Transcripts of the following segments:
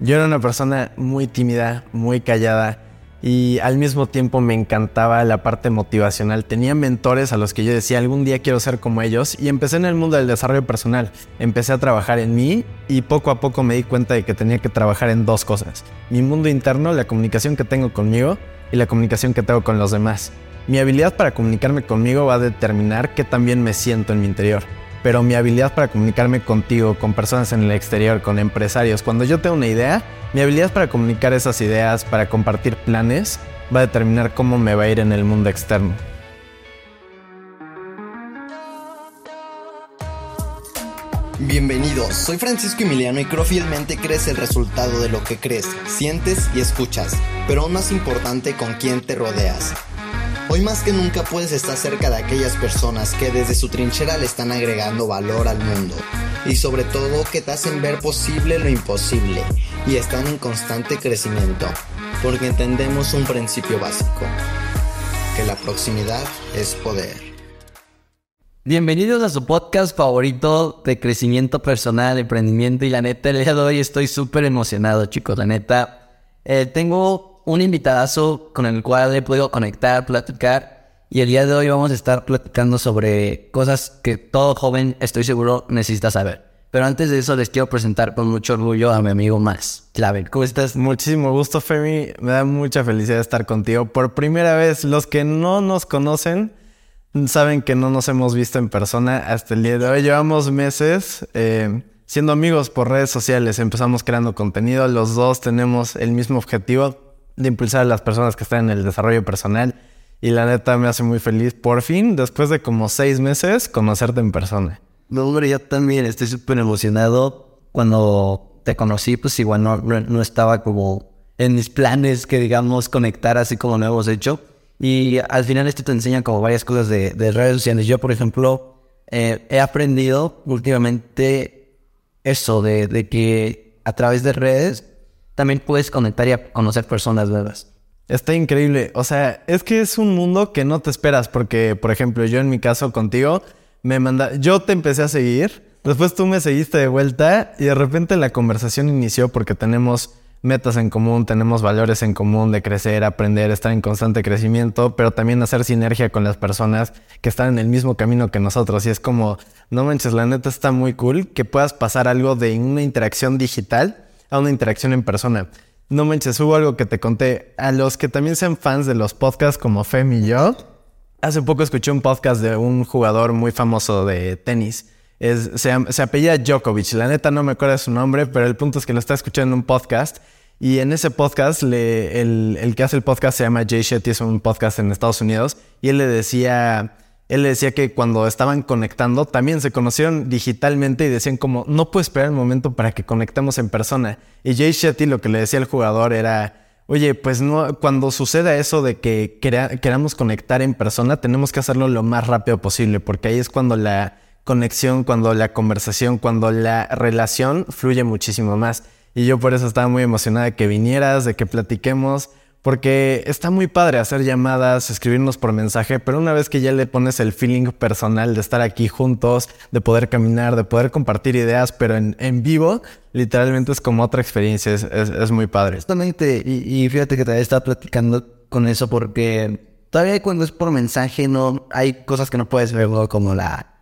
Yo era una persona muy tímida, muy callada y al mismo tiempo me encantaba la parte motivacional. Tenía mentores a los que yo decía algún día quiero ser como ellos y empecé en el mundo del desarrollo personal. Empecé a trabajar en mí y poco a poco me di cuenta de que tenía que trabajar en dos cosas. Mi mundo interno, la comunicación que tengo conmigo y la comunicación que tengo con los demás. Mi habilidad para comunicarme conmigo va a determinar qué también me siento en mi interior pero mi habilidad para comunicarme contigo, con personas en el exterior, con empresarios, cuando yo tengo una idea, mi habilidad para comunicar esas ideas, para compartir planes, va a determinar cómo me va a ir en el mundo externo. Bienvenidos, soy Francisco Emiliano y creo fielmente crees el resultado de lo que crees, sientes y escuchas, pero aún más importante con quién te rodeas. Hoy más que nunca puedes estar cerca de aquellas personas que desde su trinchera le están agregando valor al mundo. Y sobre todo que te hacen ver posible lo imposible. Y están en constante crecimiento. Porque entendemos un principio básico, que la proximidad es poder. Bienvenidos a su podcast favorito de crecimiento personal, emprendimiento. Y la neta, el día de hoy estoy súper emocionado chicos, la neta. Eh, tengo un invitadazo con el cual he podido conectar, platicar. Y el día de hoy vamos a estar platicando sobre cosas que todo joven, estoy seguro, necesita saber. Pero antes de eso les quiero presentar con mucho orgullo a mi amigo Max Clavel. ¿Cómo estás? Muchísimo gusto, Femi. Me da mucha felicidad estar contigo. Por primera vez, los que no nos conocen saben que no nos hemos visto en persona hasta el día de hoy. Llevamos meses eh, siendo amigos por redes sociales. Empezamos creando contenido. Los dos tenemos el mismo objetivo de impulsar a las personas que están en el desarrollo personal. Y la neta me hace muy feliz, por fin, después de como seis meses, conocerte en persona. No, hombre, yo también estoy súper emocionado. Cuando te conocí, pues igual no, no, estaba como en mis planes que, digamos, conectar así como lo hemos hecho. Y al final esto te enseña como varias cosas de, de redes sociales. Yo, por ejemplo, eh, he aprendido últimamente eso de, de que a través de redes también puedes conectar y conocer personas nuevas. Está increíble. O sea, es que es un mundo que no te esperas. Porque, por ejemplo, yo en mi caso contigo, me manda. Yo te empecé a seguir. Después tú me seguiste de vuelta. Y de repente la conversación inició porque tenemos metas en común, tenemos valores en común de crecer, aprender, estar en constante crecimiento, pero también hacer sinergia con las personas que están en el mismo camino que nosotros. Y es como, no manches, la neta está muy cool que puedas pasar algo de una interacción digital a una interacción en persona. No manches, hubo algo que te conté. A los que también sean fans de los podcasts como Fem y yo, hace poco escuché un podcast de un jugador muy famoso de tenis. Se, se apellida Djokovic. La neta no me acuerdo de su nombre, pero el punto es que lo está escuchando en un podcast. Y en ese podcast, el, el que hace el podcast se llama Jay Shetty, es un podcast en Estados Unidos. Y él le decía él decía que cuando estaban conectando también se conocieron digitalmente y decían como no puedo esperar el momento para que conectemos en persona. Y Jay Shetty lo que le decía al jugador era, oye, pues no, cuando suceda eso de que queramos conectar en persona, tenemos que hacerlo lo más rápido posible, porque ahí es cuando la conexión, cuando la conversación, cuando la relación fluye muchísimo más. Y yo por eso estaba muy emocionada de que vinieras, de que platiquemos porque está muy padre hacer llamadas, escribirnos por mensaje, pero una vez que ya le pones el feeling personal de estar aquí juntos, de poder caminar, de poder compartir ideas, pero en, en vivo, literalmente es como otra experiencia, es, es, muy padre. Justamente, y, fíjate que todavía estaba platicando con eso porque todavía cuando es por mensaje no hay cosas que no puedes ver como la,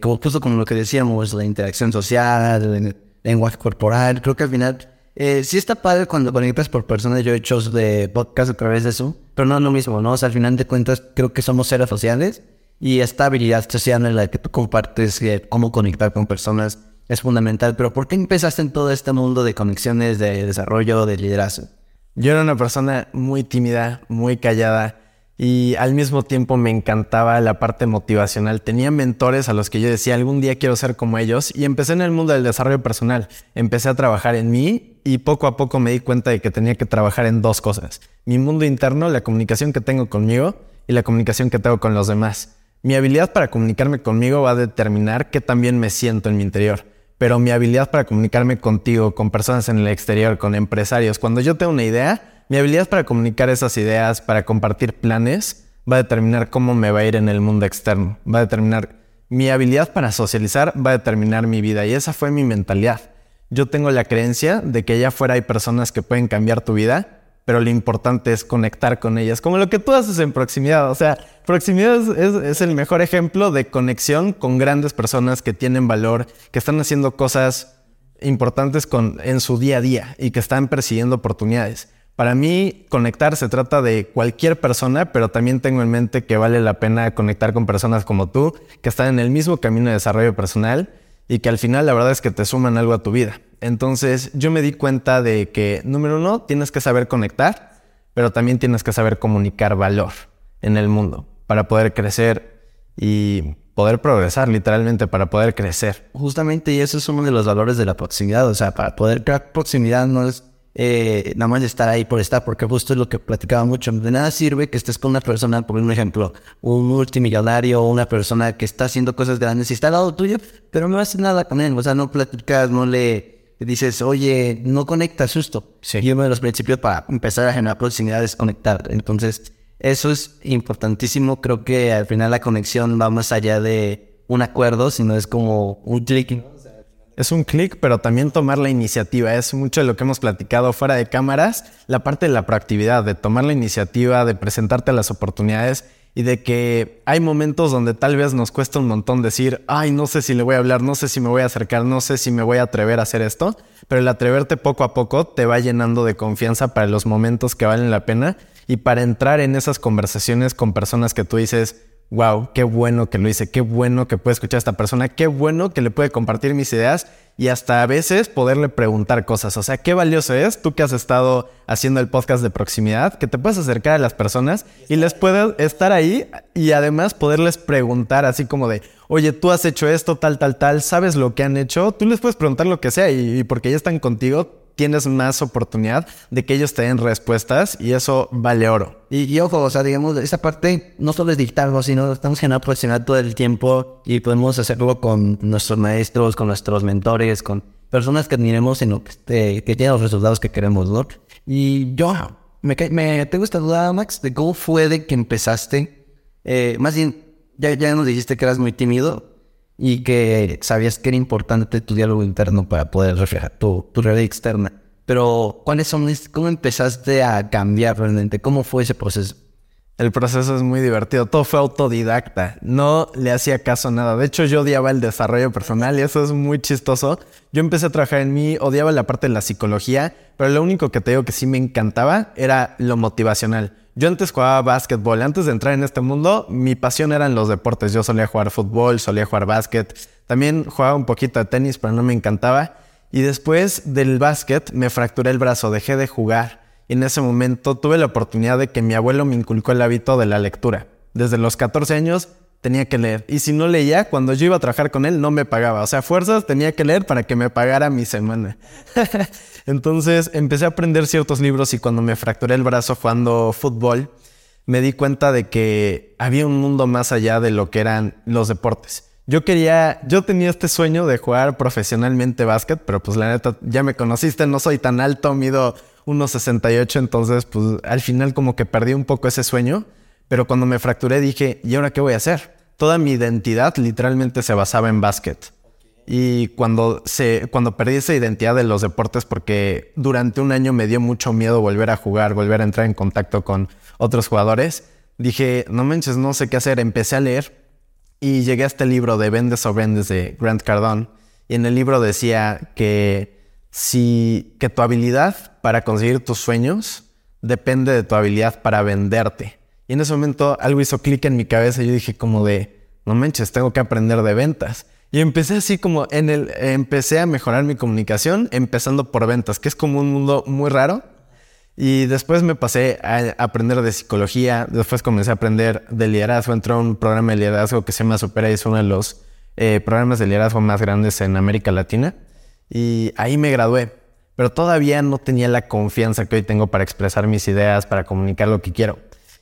como justo como lo que decíamos, la interacción social, el lenguaje corporal, creo que al final eh, sí está padre cuando conectas por personas. Yo he hecho de podcast a través de eso, pero no es lo mismo, ¿no? O sea, al final de cuentas, creo que somos seres sociales y esta habilidad social en la que tú compartes eh, cómo conectar con personas es fundamental. Pero ¿por qué empezaste en todo este mundo de conexiones, de desarrollo, de liderazgo? Yo era una persona muy tímida, muy callada y al mismo tiempo me encantaba la parte motivacional. Tenía mentores a los que yo decía, algún día quiero ser como ellos y empecé en el mundo del desarrollo personal. Empecé a trabajar en mí y poco a poco me di cuenta de que tenía que trabajar en dos cosas. Mi mundo interno, la comunicación que tengo conmigo y la comunicación que tengo con los demás. Mi habilidad para comunicarme conmigo va a determinar qué también me siento en mi interior. Pero mi habilidad para comunicarme contigo, con personas en el exterior, con empresarios, cuando yo tengo una idea, mi habilidad para comunicar esas ideas, para compartir planes, va a determinar cómo me va a ir en el mundo externo. Va a determinar mi habilidad para socializar, va a determinar mi vida. Y esa fue mi mentalidad. yo tengo la creencia de que allá afuera hay personas que pueden cambiar tu vida, pero lo importante es conectar con ellas, como lo que tú haces en proximidad. O sea, proximidad es, el mejor ejemplo de conexión con grandes personas que tienen valor, que están haciendo cosas importantes en su día a día y que están persiguiendo oportunidades. Para mí, conectar se trata de cualquier persona, pero también tengo en mente que vale la pena conectar con personas como tú, que están en el mismo camino de desarrollo personal y que al final la verdad es que te suman algo a tu vida. Entonces yo me di cuenta de que, número uno, tienes que saber conectar, pero también tienes que saber comunicar valor en el mundo para poder crecer y poder progresar, literalmente, para poder crecer. Justamente, y eso es uno de los valores de la proximidad. O sea, para poder crear proximidad no es eh, nada más estar ahí por estar, porque justo es lo que platicaba mucho. De nada sirve que estés con una persona, por un ejemplo, un multimillonario o una persona que está haciendo cosas grandes y está al lado tuyo, pero no haces nada con él. O sea, no platicas, no le dices, oye, no conectas justo. Sí. Y uno de los principios para empezar a generar proximidad es conectar. Entonces, eso es importantísimo. Creo que al final la conexión va más allá de un acuerdo, sino es como un clic es un clic, pero también tomar la iniciativa. Es mucho de lo que hemos platicado fuera de cámaras, la parte de la proactividad, de tomar la iniciativa, de presentarte las oportunidades y de que hay momentos donde tal vez nos cuesta un montón decir, ay, no sé si le voy a hablar, no sé si me voy a acercar, no sé si me voy a atrever a hacer esto, pero el atreverte poco a poco te va llenando de confianza para los momentos que valen la pena y para entrar en esas conversaciones con personas que tú dices, wow, qué bueno que lo hice, qué bueno que puede escuchar a esta persona, qué bueno que le puede compartir mis ideas y hasta a veces poderle preguntar cosas. O sea, qué valioso es tú que has estado haciendo el podcast de proximidad, que te puedes acercar a las personas y les puedes estar ahí y además poderles preguntar así como de, oye, tú has hecho esto, tal, tal, tal, sabes lo que han hecho, tú les puedes preguntar lo que sea y porque ya están contigo, tienes más oportunidad de que ellos te den respuestas y eso vale oro. Y, ojo, o sea, digamos, esa parte no solo es dictarlo, sino estamos generando profesional todo el tiempo y podemos hacerlo con nuestros maestros, con nuestros mentores, con personas que admiremos en lo que, este, que tienen los resultados que queremos, ¿no? Y yo me, me tengo esta duda, Max, de cómo fue de que empezaste. Eh, más bien, ya, ya nos dijiste que eras muy tímido, y que sabías que era importante tu diálogo interno para poder reflejar tu, tu realidad externa. Pero, ¿cuáles son, cómo empezaste a cambiar realmente? ¿Cómo fue ese proceso? El proceso es muy divertido. Todo fue autodidacta. No le hacía caso a nada. De hecho, yo odiaba el desarrollo personal y eso es muy chistoso. Yo empecé a trabajar en mí, odiaba la parte de la psicología, pero lo único que te digo que sí me encantaba era lo motivacional. Yo antes jugaba básquetbol. Antes de entrar en este mundo, mi pasión eran los deportes. Yo solía jugar fútbol, solía jugar básquet. También jugaba un poquito de tenis, pero no me encantaba. Y después del básquet me fracturé el brazo, dejé de jugar. En ese momento tuve la oportunidad de que mi abuelo me inculcó el hábito de la lectura. Desde los 14 años tenía que leer. Y si no leía, cuando yo iba a trabajar con él, no me pagaba. O sea, fuerzas tenía que leer para que me pagara mi semana. Entonces empecé a aprender ciertos libros y cuando me fracturé el brazo jugando fútbol, me di cuenta de que había un mundo más allá de lo que eran los deportes. Yo quería, yo tenía este sueño de jugar profesionalmente básquet, pero pues la neta, ya me conociste, no soy tan alto, mido 1,68, entonces pues al final como que perdí un poco ese sueño, pero cuando me fracturé dije, ¿y ahora qué voy a hacer? Toda mi identidad literalmente se basaba en básquet. Y cuando, se, cuando perdí esa identidad de los deportes, porque durante un año me dio mucho miedo volver a jugar, volver a entrar en contacto con otros jugadores, dije, no manches, no sé qué hacer. Empecé a leer y llegué a este libro de Vendes o Vendes de Grant Cardone. Y en el libro decía que si que tu habilidad para conseguir tus sueños depende de tu habilidad para venderte. Y en ese momento algo hizo clic en mi cabeza y yo dije como de, no manches, tengo que aprender de ventas. Y empecé así como en el, empecé a mejorar mi comunicación empezando por ventas, que es como un mundo muy raro. Y después me pasé a aprender de psicología, después comencé a aprender de liderazgo, entró un programa de liderazgo que se llama Supera y es uno de los eh, programas de liderazgo más grandes en América Latina. Y ahí me gradué, pero todavía no tenía la confianza que hoy tengo para expresar mis ideas, para comunicar lo que quiero.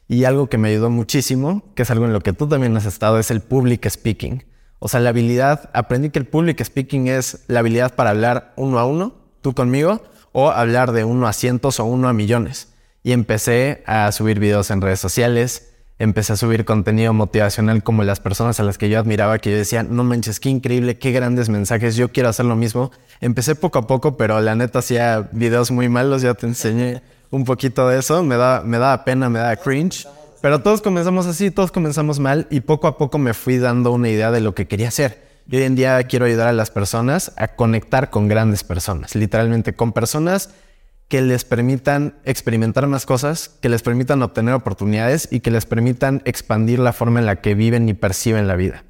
Y algo que me ayudó muchísimo, que es algo en lo que tú también has estado, es el public speaking. O sea, la habilidad, aprendí que el public speaking es la habilidad para hablar uno a uno, tú conmigo, o hablar de uno a cientos o uno a millones. Y empecé a subir videos en redes sociales, empecé a subir contenido motivacional como las personas a las que yo admiraba, que yo decía, no manches, qué increíble, qué grandes mensajes, yo quiero hacer lo mismo. Empecé poco a poco, pero la neta hacía videos muy malos, ya te enseñé un poquito de eso, me da, me da pena, me da cringe. Pero todos comenzamos así, todos comenzamos mal y poco a poco me fui dando una idea de lo que quería hacer. Y hoy en día quiero ayudar a las personas a conectar con grandes personas, literalmente con personas que les permitan experimentar más cosas, que les permitan obtener oportunidades y que les permitan expandir la forma en la que viven y perciben la vida.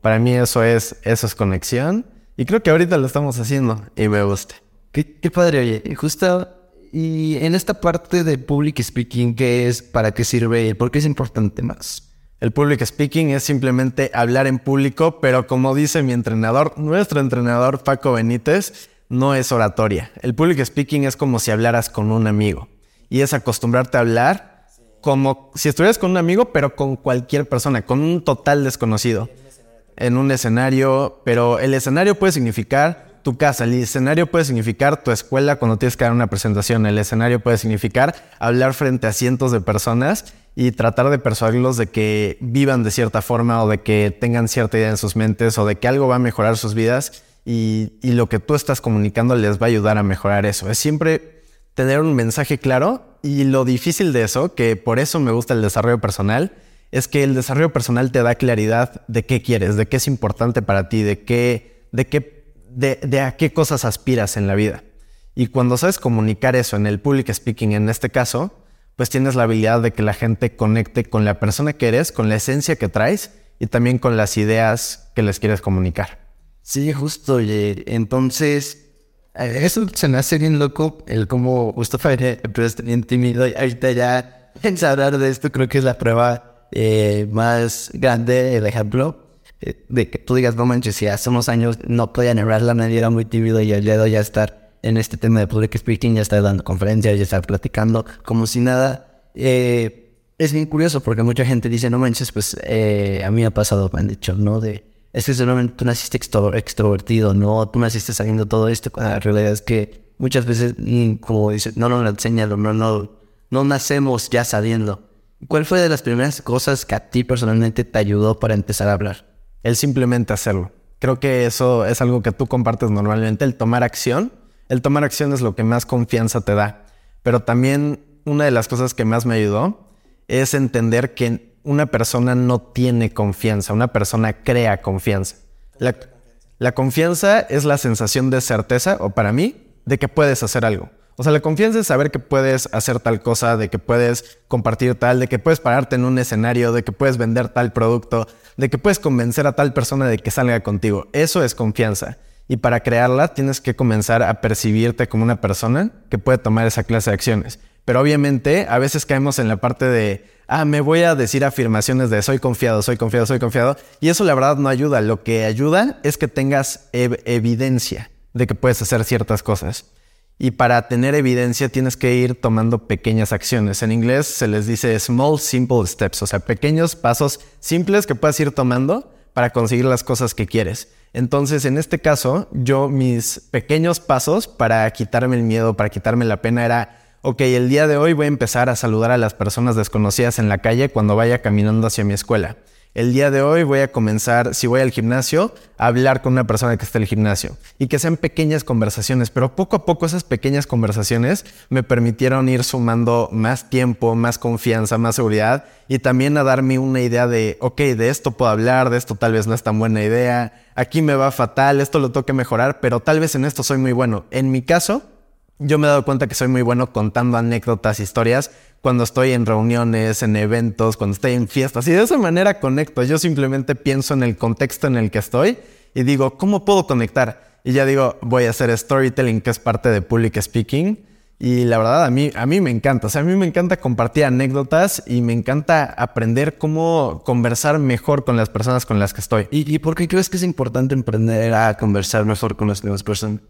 Para mí eso es, eso es conexión y creo que ahorita lo estamos haciendo y me gusta. Qué, qué padre, oye. Justo, y en esta parte de public speaking, ¿qué es? ¿Para qué sirve? ¿Por qué es importante más? El public speaking es simplemente hablar en público, pero como dice mi entrenador, nuestro entrenador Paco Benítez, no es oratoria. El public speaking es como si hablaras con un amigo. Y es acostumbrarte a hablar como si estuvieras con un amigo, pero con cualquier persona, con un total desconocido. En un escenario, pero el escenario puede significar tu casa, el escenario puede significar tu escuela cuando tienes que dar una presentación, el escenario puede significar hablar frente a cientos de personas y tratar de persuadirlos de que vivan de cierta forma o de que tengan cierta idea en sus mentes o de que algo va a mejorar sus vidas y, lo que tú estás comunicando les va a ayudar a mejorar eso. Es siempre tener un mensaje claro y lo difícil de eso, que por eso me gusta el desarrollo personal, es que el desarrollo personal te da claridad de qué quieres, de qué es importante para ti, de qué, de qué, de, de a qué cosas aspiras en la vida. Y cuando sabes comunicar eso en el public speaking, en este caso, pues tienes la habilidad de que la gente conecte con la persona que eres, con la esencia que traes y también con las ideas que les quieres comunicar. Sí, justo. Y entonces, eh, eso se me hace bien loco, el cómo justo pero tenía tímido y ahorita ya en hablar de esto creo que es la prueba eh, más grande, el ejemplo eh, de que tú digas, no manches, si hace unos años no podía narrarla, nadie era muy tímido y el dedo ya estar en este tema de public speaking, ya estar dando conferencias, ya estar platicando como si nada. es bien curioso porque mucha gente dice, no manches, pues a mí me ha pasado, me han dicho, ¿no? De es que seguramente tú naciste extrovertido, ¿no? Tú naciste sabiendo todo esto, la realidad es que muchas veces, mm, como dices, no nos lo enseñan, no, no, no nacemos ya sabiendo. ¿Cuál fue de las primeras cosas que a ti personalmente te ayudó para empezar a hablar? El simplemente hacerlo. Creo que eso es algo que tú compartes normalmente, el tomar acción. El tomar acción es lo que más confianza te da. Pero también una de las cosas que más me ayudó es entender que una persona no tiene confianza, una persona crea confianza. La, confianza es la sensación de certeza, o para mí, de que puedes hacer algo. O sea, la confianza es saber que puedes hacer tal cosa, de que puedes compartir tal, de que puedes pararte en un escenario, de que puedes vender tal producto, de que puedes convencer a tal persona de que salga contigo. Eso es confianza. Y para crearla tienes que comenzar a percibirte como una persona que puede tomar esa clase de acciones. Pero obviamente a veces caemos en la parte de ah, me voy a decir afirmaciones de soy confiado, soy confiado, soy confiado. Y eso la verdad no ayuda. Lo que ayuda es que tengas evidencia de que puedes hacer ciertas cosas. Y para tener evidencia tienes que ir tomando pequeñas acciones. En inglés se les dice small, simple steps, o sea, pequeños pasos simples que puedes ir tomando para conseguir las cosas que quieres. Entonces, en este caso, yo mis pequeños pasos para quitarme el miedo, para quitarme la pena era ok, el día de hoy voy a empezar a saludar a las personas desconocidas en la calle cuando vaya caminando hacia mi escuela. El día de hoy voy a comenzar, si voy al gimnasio, a hablar con una persona que está en el gimnasio. Y que sean pequeñas conversaciones, pero poco a poco esas pequeñas conversaciones me permitieron ir sumando más tiempo, más confianza, más seguridad y también a darme una idea de, ok, de esto puedo hablar, de esto tal vez no es tan buena idea, aquí me va fatal, esto lo tengo que mejorar, pero tal vez en esto soy muy bueno. En mi caso, yo me he dado cuenta que soy muy bueno contando anécdotas, historias, cuando estoy en reuniones, en eventos, cuando estoy en fiestas. Y de esa manera conecto. Yo simplemente pienso en el contexto en el que estoy y digo, ¿cómo puedo conectar? Y ya digo, voy a hacer storytelling, que es parte de public speaking. Y la verdad, a mí, a mí me encanta. O sea, a mí me encanta compartir anécdotas y me encanta aprender cómo conversar mejor con las personas con las que estoy. ¿Y, y por qué crees que es importante aprender a conversar mejor con las demás personas?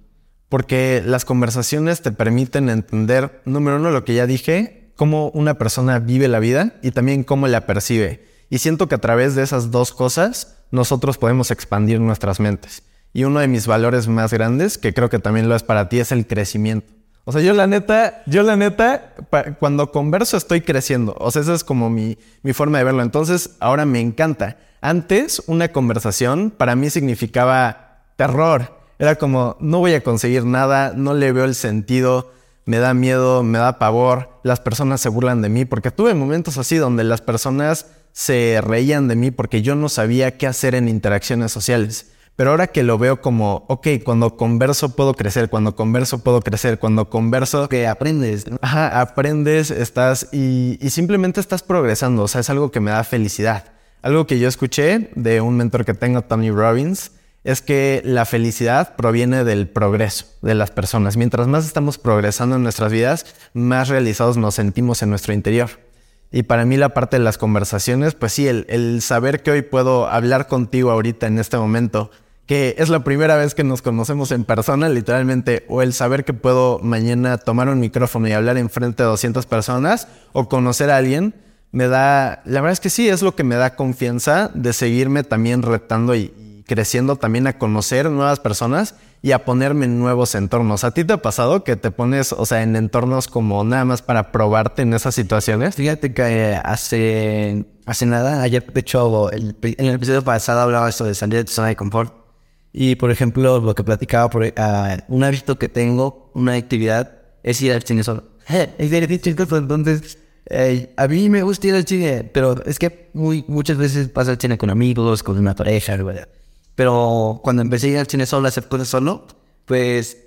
Porque las conversaciones te permiten entender, número uno, lo que ya dije, cómo una persona vive la vida y también cómo la percibe. Y siento que a través de esas dos cosas nosotros podemos expandir nuestras mentes. Y uno de mis valores más grandes, que creo que también lo es para ti, es el crecimiento. O sea, yo la neta, yo la neta, cuando converso estoy creciendo. O sea, esa es como mi, mi forma de verlo. Entonces, ahora me encanta. Antes, una conversación para mí significaba terror. Era como, no voy a conseguir nada, no le veo el sentido, me da miedo, me da pavor, las personas se burlan de mí, porque tuve momentos así donde las personas se reían de mí porque yo no sabía qué hacer en interacciones sociales. Pero ahora que lo veo como, ok, cuando converso puedo crecer, cuando converso puedo crecer, cuando converso... Que aprendes. Ajá, aprendes, estás y, y simplemente estás progresando. O sea, es algo que me da felicidad. Algo que yo escuché de un mentor que tengo, Tony Robbins, es que la felicidad proviene del progreso de las personas. Mientras más estamos progresando en nuestras vidas, más realizados nos sentimos en nuestro interior. Y para mí la parte de las conversaciones, pues sí, el, saber que hoy puedo hablar contigo ahorita en este momento, que es la primera vez que nos conocemos en persona, literalmente, o el saber que puedo mañana tomar un micrófono y hablar en frente de 200 personas, o conocer a alguien, me da, la verdad es que sí, es lo que me da confianza de seguirme también retando y, creciendo también a conocer nuevas personas y a ponerme en nuevos entornos. ¿A ti te ha pasado que te pones, o sea, en entornos como nada más para probarte en esas situaciones? Fíjate que eh, hace, hace nada, ayer de hecho, en el episodio pasado hablaba esto de salir de tu zona de confort y por ejemplo, lo que platicaba, por, uh, un hábito que tengo, una actividad, es ir al cine solo. Entonces, eh, a mí me gusta ir al cine, pero es que muy, muchas veces pasa al cine con amigos, con una pareja, Pero cuando empecé a ir al cine solo, a hacer cosas solo, pues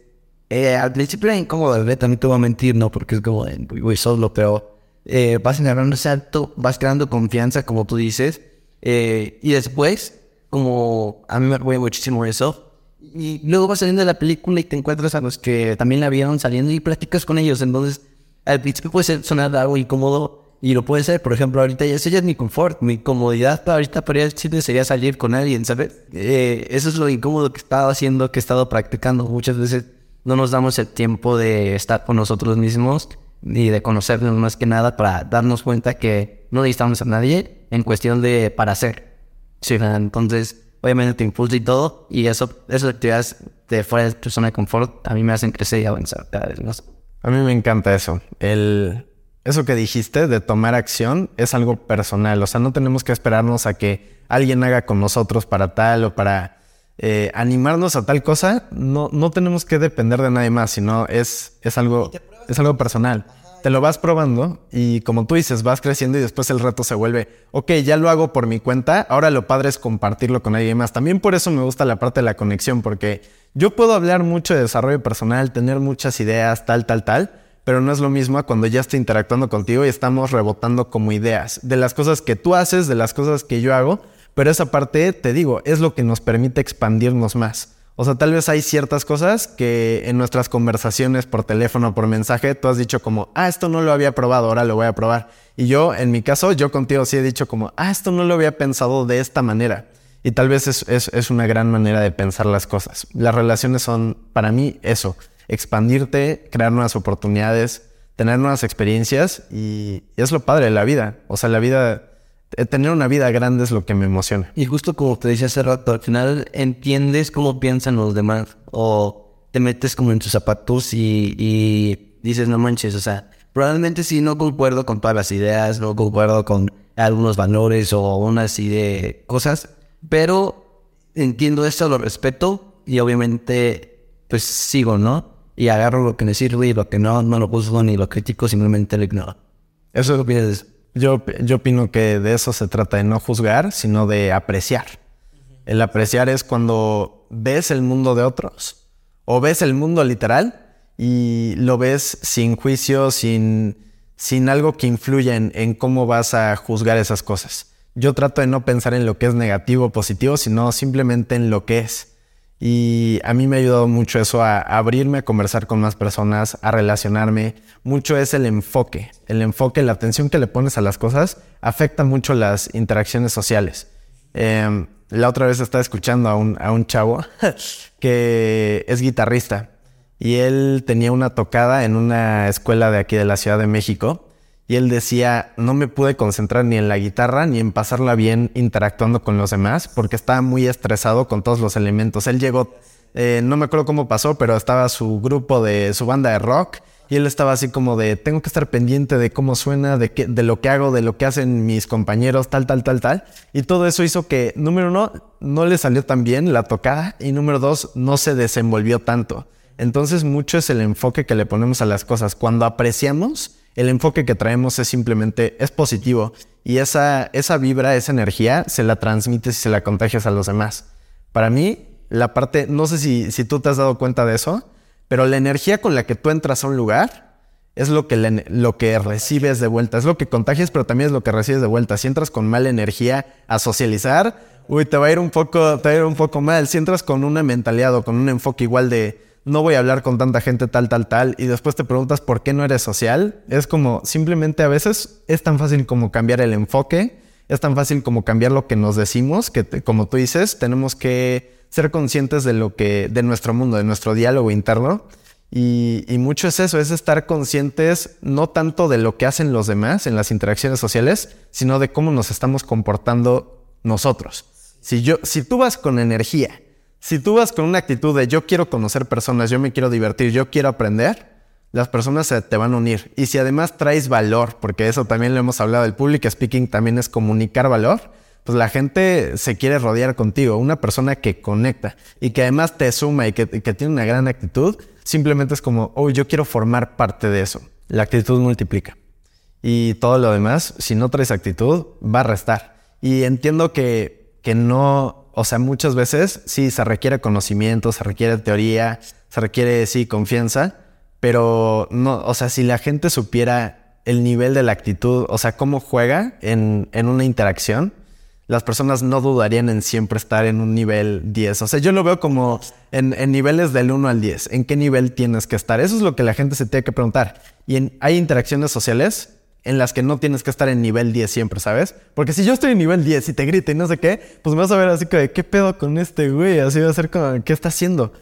eh, al principio era incómodo, también te voy a mentir, ¿no? Porque es como, voy solo, pero eh, vas agarrando salto, vas creando confianza, como tú dices, y después como a mí me apoya muchísimo eso. Y luego vas saliendo de la película y te encuentras a los que también la vieron saliendo y platicas con ellos. Entonces, al principio puede sonar algo incómodo y lo puede ser. Por ejemplo, ahorita ya, ese ya es mi confort, mi comodidad para ahorita para ir al cine sería salir con alguien, ¿sabes? Eh, eso es lo incómodo que he estado haciendo, que he estado practicando. Muchas veces no nos damos el tiempo de estar con nosotros mismos ni de conocernos más que nada para darnos cuenta que no necesitamos a nadie en cuestión de para hacer. Sí. Entonces, obviamente te impulsa y todo, y eso, esas actividades de fuera de tu zona de confort a mí me hacen crecer y avanzar cada vez más. A mí me encanta eso. El, eso que dijiste de tomar acción es algo personal. O sea, no tenemos que esperarnos a que alguien haga con nosotros para tal o para eh, animarnos a tal cosa. No, no tenemos que depender de nadie más, sino es, es, algo, es algo personal te lo vas probando y como tú dices, vas creciendo y después el reto se vuelve, ok, ya lo hago por mi cuenta, ahora lo padre es compartirlo con alguien más. También por eso me gusta la parte de la conexión, porque yo puedo hablar mucho de desarrollo personal, tener muchas ideas, tal, tal, tal, pero no es lo mismo cuando ya estoy interactuando contigo y estamos rebotando como ideas de las cosas que tú haces, de las cosas que yo hago, pero esa parte, te digo, es lo que nos permite expandirnos más. O sea, tal vez hay ciertas cosas que en nuestras conversaciones por teléfono, por mensaje, tú has dicho como, ah, esto no lo había probado, ahora lo voy a probar. Y yo, en mi caso, yo contigo sí he dicho como, ah, esto no lo había pensado de esta manera. Y tal vez es, es, una gran manera de pensar las cosas. Las relaciones son, para mí, eso, expandirte, crear nuevas oportunidades, tener nuevas experiencias y es lo padre de la vida. O sea, la vida eh, tener una vida grande es lo que me emociona. Y justo como te decía hace rato, al final entiendes cómo piensan los demás o te metes como en tus zapatos y, dices, no manches, o sea, probablemente sí no concuerdo con todas las ideas, no concuerdo con algunos valores o unas de cosas, pero entiendo esto, lo respeto y obviamente pues sigo, ¿no? Y agarro lo que me sirve y lo que no, no lo juzgo ni lo critico, simplemente lo ignoro. Eso es lo que yo, yo opino que de eso se trata, de no juzgar, sino de apreciar. El apreciar es cuando ves el mundo de otros o ves el mundo literal y lo ves sin juicio, sin, sin algo que influya en, en cómo vas a juzgar esas cosas. Yo trato de no pensar en lo que es negativo o positivo, sino simplemente en lo que es. Y a mí me ha ayudado mucho eso a, abrirme, a conversar con más personas, a relacionarme. Mucho es el enfoque. El enfoque, la atención que le pones a las cosas afecta mucho las interacciones sociales. Em, la otra vez estaba escuchando a un, a un chavo que es guitarrista y él tenía una tocada en una escuela de aquí de la Ciudad de México y él decía, no me pude concentrar ni en la guitarra ni en pasarla bien interactuando con los demás porque estaba muy estresado con todos los elementos. Él llegó eh, no me acuerdo cómo pasó, pero estaba su grupo de su banda de rock y él estaba así como de, tengo que estar pendiente de cómo suena, de, qué, de lo que hago, de lo que hacen mis compañeros, tal, tal, tal, tal. Y todo eso hizo que, número uno, no le salió tan bien la tocada y número dos, no se desenvolvió tanto. Entonces mucho es el enfoque que le ponemos a las cosas. Cuando apreciamos, el enfoque que traemos es simplemente, es positivo. Y esa, esa vibra, esa energía, se la transmites y se la contagias a los demás. Para mí, la parte, no sé si, si tú te has dado cuenta de eso, pero la energía con la que tú entras a un lugar es lo que, lo que recibes de vuelta. Es lo que contagias, pero también es lo que recibes de vuelta. Si entras con mala energía a socializar, uy, te va a ir un poco, te va a ir un poco mal. Si entras con una mentalidad o con un enfoque igual de no voy a hablar con tanta gente tal, tal, tal, y después te preguntas por qué no eres social, es como simplemente a veces es tan fácil como cambiar el enfoque, es tan fácil como cambiar lo que nos decimos, que como tú dices, tenemos que ser conscientes de lo que, de nuestro mundo, de nuestro diálogo interno. Y, mucho es eso, es estar conscientes no tanto de lo que hacen los demás en las interacciones sociales, sino de cómo nos estamos comportando nosotros. Si, yo, si tú vas con energía, si tú vas con una actitud de yo quiero conocer personas, yo me quiero divertir, yo quiero aprender, las personas se te van a unir. Y si además traes valor, porque eso también lo hemos hablado, el public speaking también es comunicar valor, pues la gente se quiere rodear contigo. Una persona que conecta y que además te suma y que, tiene una gran actitud, simplemente es como, oh, yo quiero formar parte de eso. La actitud multiplica. Y todo lo demás, si no traes actitud, va a restar. Y entiendo que, que no, o sea, muchas veces sí se requiere conocimiento, se requiere teoría, se requiere, sí, confianza, pero no, o sea, si la gente supiera el nivel de la actitud, o sea, cómo juega en, en una interacción, las personas no dudarían en siempre estar en un nivel 10. O sea, yo lo veo como en, niveles del 1 al 10. ¿En qué nivel tienes que estar? Eso es lo que la gente se tiene que preguntar. Y hay interacciones sociales en las que no tienes que estar en nivel 10 siempre, ¿sabes? Porque si yo estoy en nivel 10 y te grito y no sé qué, pues me vas a ver así como de, ¿qué pedo con este güey? Así va a ser como, ¿qué está haciendo?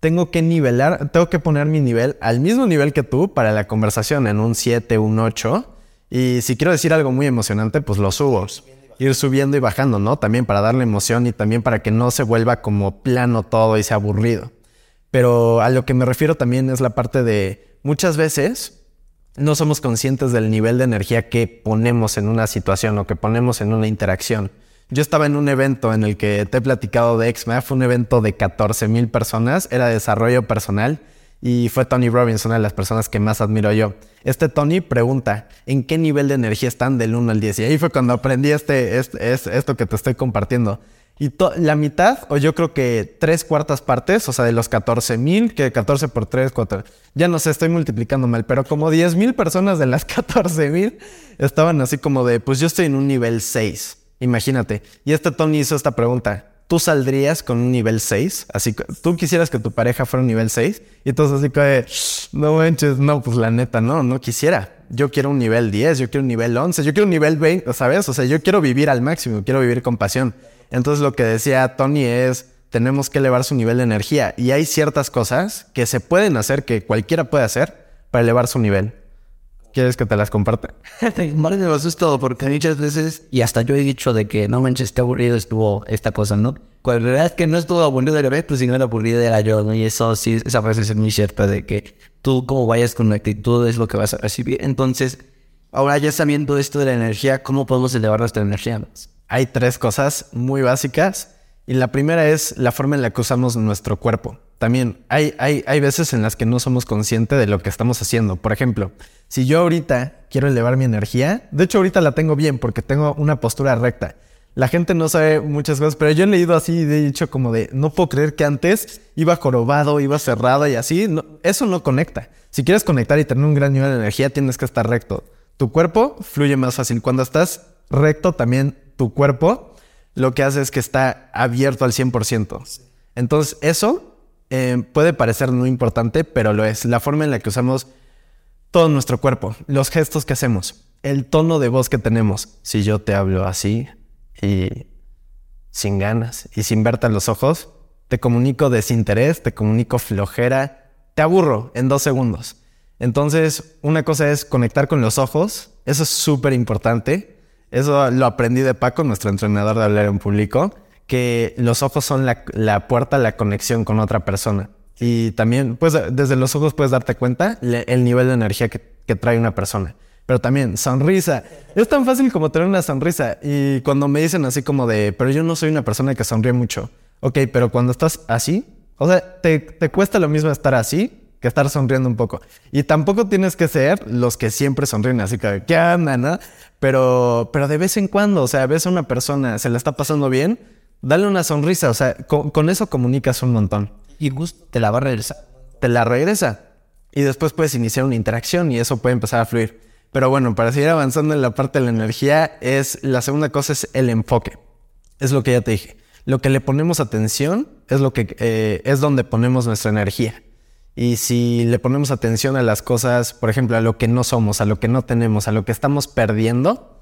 Tengo que nivelar, tengo que poner mi nivel al mismo nivel que tú para la conversación en un 7, un 8. Y si quiero decir algo muy emocionante, pues lo subo ir subiendo y bajando, ¿no? También para darle emoción y también para que no se vuelva como plano todo y sea aburrido. Pero a lo que me refiero también es la parte de muchas veces no somos conscientes del nivel de energía que ponemos en una situación o que ponemos en una interacción. Yo estaba en un evento en el que te he platicado de XMA, fue un evento de 14 mil personas, era desarrollo personal y fue Tony Robbins, una de las personas que más admiro yo. Este Tony pregunta, ¿en qué nivel de energía están del 1 al 10? Y ahí fue cuando aprendí este, este, esto que te estoy compartiendo. Y la mitad, o yo creo que tres cuartas partes, o sea, de los 14 mil, que 14 por 3, 4, ya no sé, estoy multiplicando mal, pero como 10 mil personas de las 14 mil estaban así como de, pues yo estoy en un nivel 6, imagínate. Y este Tony hizo esta pregunta, tú saldrías con un nivel 6. Así tú quisieras que tu pareja fuera un nivel 6. Y entonces así que, no manches, no, pues la neta, no, no quisiera. Yo quiero un nivel 10, yo quiero un nivel 11, yo quiero un nivel 20, ¿sabes? O sea, yo quiero vivir al máximo, quiero vivir con pasión. Entonces lo que decía Tony es, tenemos que elevar su nivel de energía. Y hay ciertas cosas que se pueden hacer, que cualquiera puede hacer, para elevar su nivel. ¿Quieres que te las comparta? Vale, me todo porque muchas veces, y hasta yo he dicho de que no manches, qué aburrido estuvo esta cosa, ¿no? Cuando la verdad es que no estuvo aburrido de ver, pues si no era aburrido era yo, ¿no? Y eso sí, esa frase es muy cierta de que tú como vayas con la actitud es lo que vas a recibir. Entonces, ahora ya sabiendo esto de la energía, ¿cómo podemos elevar nuestra energía? Hay tres cosas muy básicas. Y la primera es la forma en la que usamos nuestro cuerpo. También hay, hay, hay veces en las que no somos conscientes de lo que estamos haciendo. Por ejemplo, si yo ahorita quiero elevar mi energía, de hecho ahorita la tengo bien porque tengo una postura recta. La gente no sabe muchas cosas, pero yo he leído así y he dicho como de, no puedo creer que antes iba jorobado, iba cerrado y así. eso no conecta. Si quieres conectar y tener un gran nivel de energía, tienes que estar recto. Tu cuerpo fluye más fácil. Cuando estás recto, también tu cuerpo lo que hace es que está abierto al 100%. Entonces, eso eh, puede parecer no importante, pero lo es. La forma en la que usamos todo nuestro cuerpo, los gestos que hacemos, el tono de voz que tenemos. Si yo te hablo así y sin ganas y sin verte a los ojos, te comunico desinterés, te comunico flojera, te aburro en dos segundos. Entonces, una cosa es conectar con los ojos, eso es súper importante. Eso lo aprendí de Paco, nuestro entrenador de hablar en público que los ojos son la, puerta a la conexión con otra persona. Y también, pues desde los ojos puedes darte cuenta el nivel de energía que, que trae una persona. Pero también, sonrisa. Es tan fácil como tener una sonrisa. Y cuando me dicen así como de, pero yo no soy una persona que sonríe mucho. Ok, pero cuando estás así, o sea, te, te cuesta lo mismo estar así que estar sonriendo un poco. Y tampoco tienes que ser los que siempre sonríen, así que, ¿qué anda, no? Pero, pero de vez en cuando, o sea, ves a una persona, se la está pasando bien, dale una sonrisa, o sea, con, con eso comunicas un montón. Y justo te la va a regresar. Te la regresa. Y después puedes iniciar una interacción y eso puede empezar a fluir. Pero bueno, para seguir avanzando en la parte de la energía, es la segunda cosa es el enfoque. Es lo que ya te dije. Lo que le ponemos atención es lo que eh, es donde ponemos nuestra energía. Y si le ponemos atención a las cosas, por ejemplo, a lo que no somos, a lo que no tenemos, a lo que estamos perdiendo,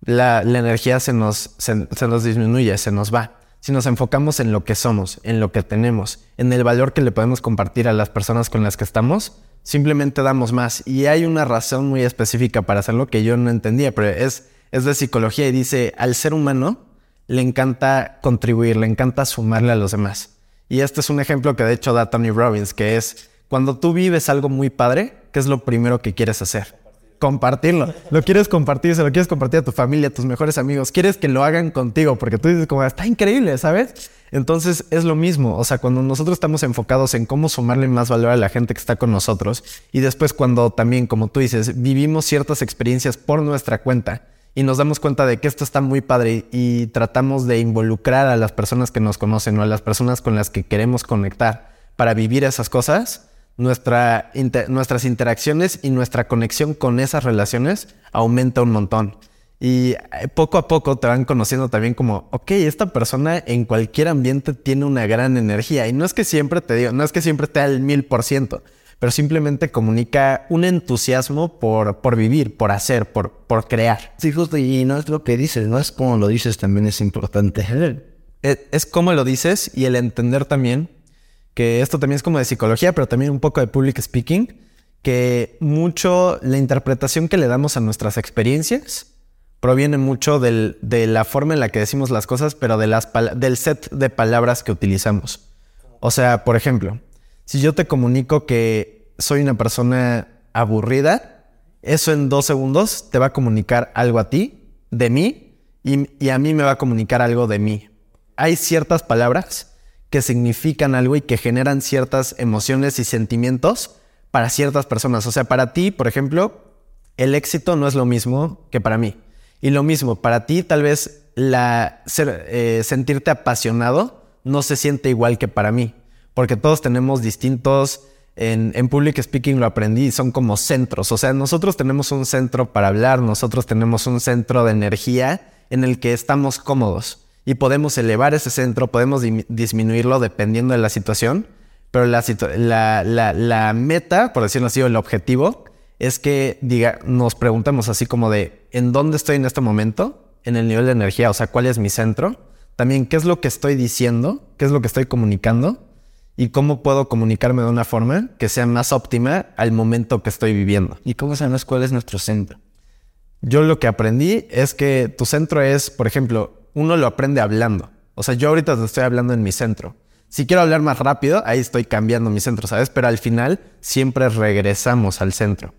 la, energía se nos, se, se nos disminuye, se nos va. Si nos enfocamos en lo que somos, en lo que tenemos, en el valor que le podemos compartir a las personas con las que estamos, simplemente damos más. Y hay una razón muy específica para hacerlo que yo no entendía, pero es, es de psicología y dice, al ser humano le encanta contribuir, le encanta sumarle a los demás. Y este es un ejemplo que de hecho da Tony Robbins, que es cuando tú vives algo muy padre, ¿qué es lo primero que quieres hacer? Compartirlo. Lo quieres compartir, se lo quieres compartir a tu familia, a tus mejores amigos. Quieres que lo hagan contigo porque tú dices como, está increíble, ¿sabes? Entonces es lo mismo. O sea, cuando nosotros estamos enfocados en cómo sumarle más valor a la gente que está con nosotros y después cuando también, como tú dices, vivimos ciertas experiencias por nuestra cuenta y nos damos cuenta de que esto está muy padre y tratamos de involucrar a las personas que nos conocen o a las personas con las que queremos conectar para vivir esas cosas, nuestra inter nuestras interacciones y nuestra conexión con esas relaciones aumenta un montón. Y eh, poco a poco te van conociendo también como, ok, esta persona en cualquier ambiente tiene una gran energía. Y no es que siempre te digo, no es que siempre esté al mil por ciento, pero simplemente comunica un entusiasmo por, por vivir, por hacer, por, por crear. Sí, justo, y no es lo que dices, no es como lo dices, también es importante. Es, es como lo dices y el entender también que esto también es como de psicología, pero también un poco de public speaking, que mucho la interpretación que le damos a nuestras experiencias proviene mucho del- de la forma en la que decimos las cosas, pero de las del set de palabras que utilizamos. O sea, por ejemplo, si yo te comunico que soy una persona aburrida, eso en dos segundos te va a comunicar algo a ti, de mí, y, a mí me va a comunicar algo de mí. Hay ciertas palabras que significan algo y que generan ciertas emociones y sentimientos para ciertas personas. O sea, para ti, por ejemplo, el éxito no es lo mismo que para mí. Y lo mismo, para ti tal vez eh, sentirte apasionado no se siente igual que para mí, porque todos tenemos distintos, en, en public speaking lo aprendí, son como centros, o sea, nosotros tenemos un centro para hablar, nosotros tenemos un centro de energía en el que estamos cómodos y podemos elevar ese centro, podemos disminuirlo dependiendo de la situación, pero la, la- la meta, por decirlo así, o el objetivo es que diga, nos preguntemos así como de, ¿en dónde estoy en este momento? En el nivel de energía, o sea, ¿cuál es mi centro? También, ¿qué es lo que estoy diciendo? ¿Qué es lo que estoy comunicando? ¿Y cómo puedo comunicarme de una forma que sea más óptima al momento que estoy viviendo? ¿Y cómo sabemos cuál es nuestro centro? Yo lo que aprendí es que tu centro es, por ejemplo, uno lo aprende hablando. O sea, yo ahorita te estoy hablando en mi centro. Si quiero hablar más rápido, ahí estoy cambiando mi centro, ¿sabes? Pero al final siempre regresamos al centro.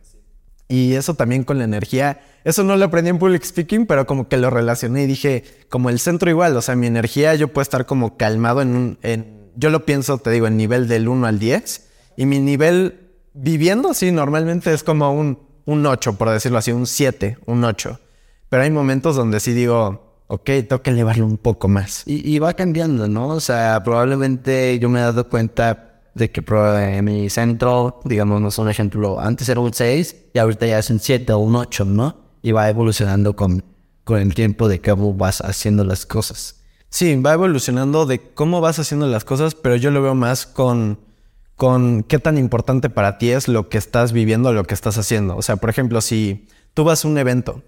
Y eso también con la energía, eso no lo aprendí en public speaking, pero como que lo relacioné y dije, como el centro igual, o sea, mi energía yo puedo estar como calmado en un, en, yo lo pienso, te digo, en nivel del 1 al 10, y mi nivel viviendo, sí, normalmente es como un, un 8, por decirlo así, un 7, un 8. Pero hay momentos donde sí digo, ok, tengo que elevarlo un poco más. Y, y va cambiando, ¿no? O sea, probablemente yo me he dado cuenta de que eh, mi centro, digamos, no es un ejemplo, antes era un 6 y ahorita ya es un 7 o un 8, ¿no? Y va evolucionando con, con el tiempo de cómo vas haciendo las cosas. Sí, va evolucionando de cómo vas haciendo las cosas, pero yo lo veo más con, con qué tan importante para ti es lo que estás viviendo, lo que estás haciendo. O sea, por ejemplo, si tú vas a un evento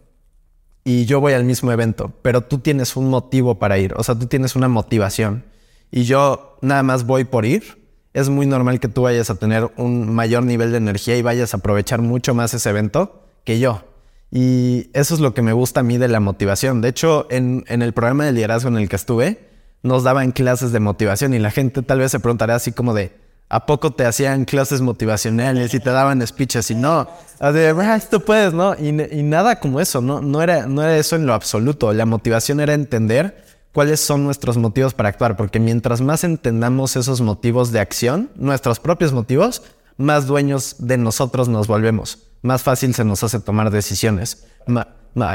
y yo voy al mismo evento, pero tú tienes un motivo para ir, o sea, tú tienes una motivación y yo nada más voy por ir, es muy normal que tú vayas a tener un mayor nivel de energía y vayas a aprovechar mucho más ese evento que yo. Y eso es lo que me gusta a mí de la motivación. De hecho, en, el programa de liderazgo en el que estuve, nos daban clases de motivación y la gente tal vez se preguntaría así como de, ¿a poco te hacían clases motivacionales y te daban speeches y no? De, ah, esto puedes, ¿no? Y, y, nada como eso, ¿no? No era, no era eso en lo absoluto. La motivación era entender cuáles son nuestros motivos para actuar, porque mientras más entendamos esos motivos de acción, nuestros propios motivos, más dueños de nosotros nos volvemos, más fácil se nos hace tomar decisiones,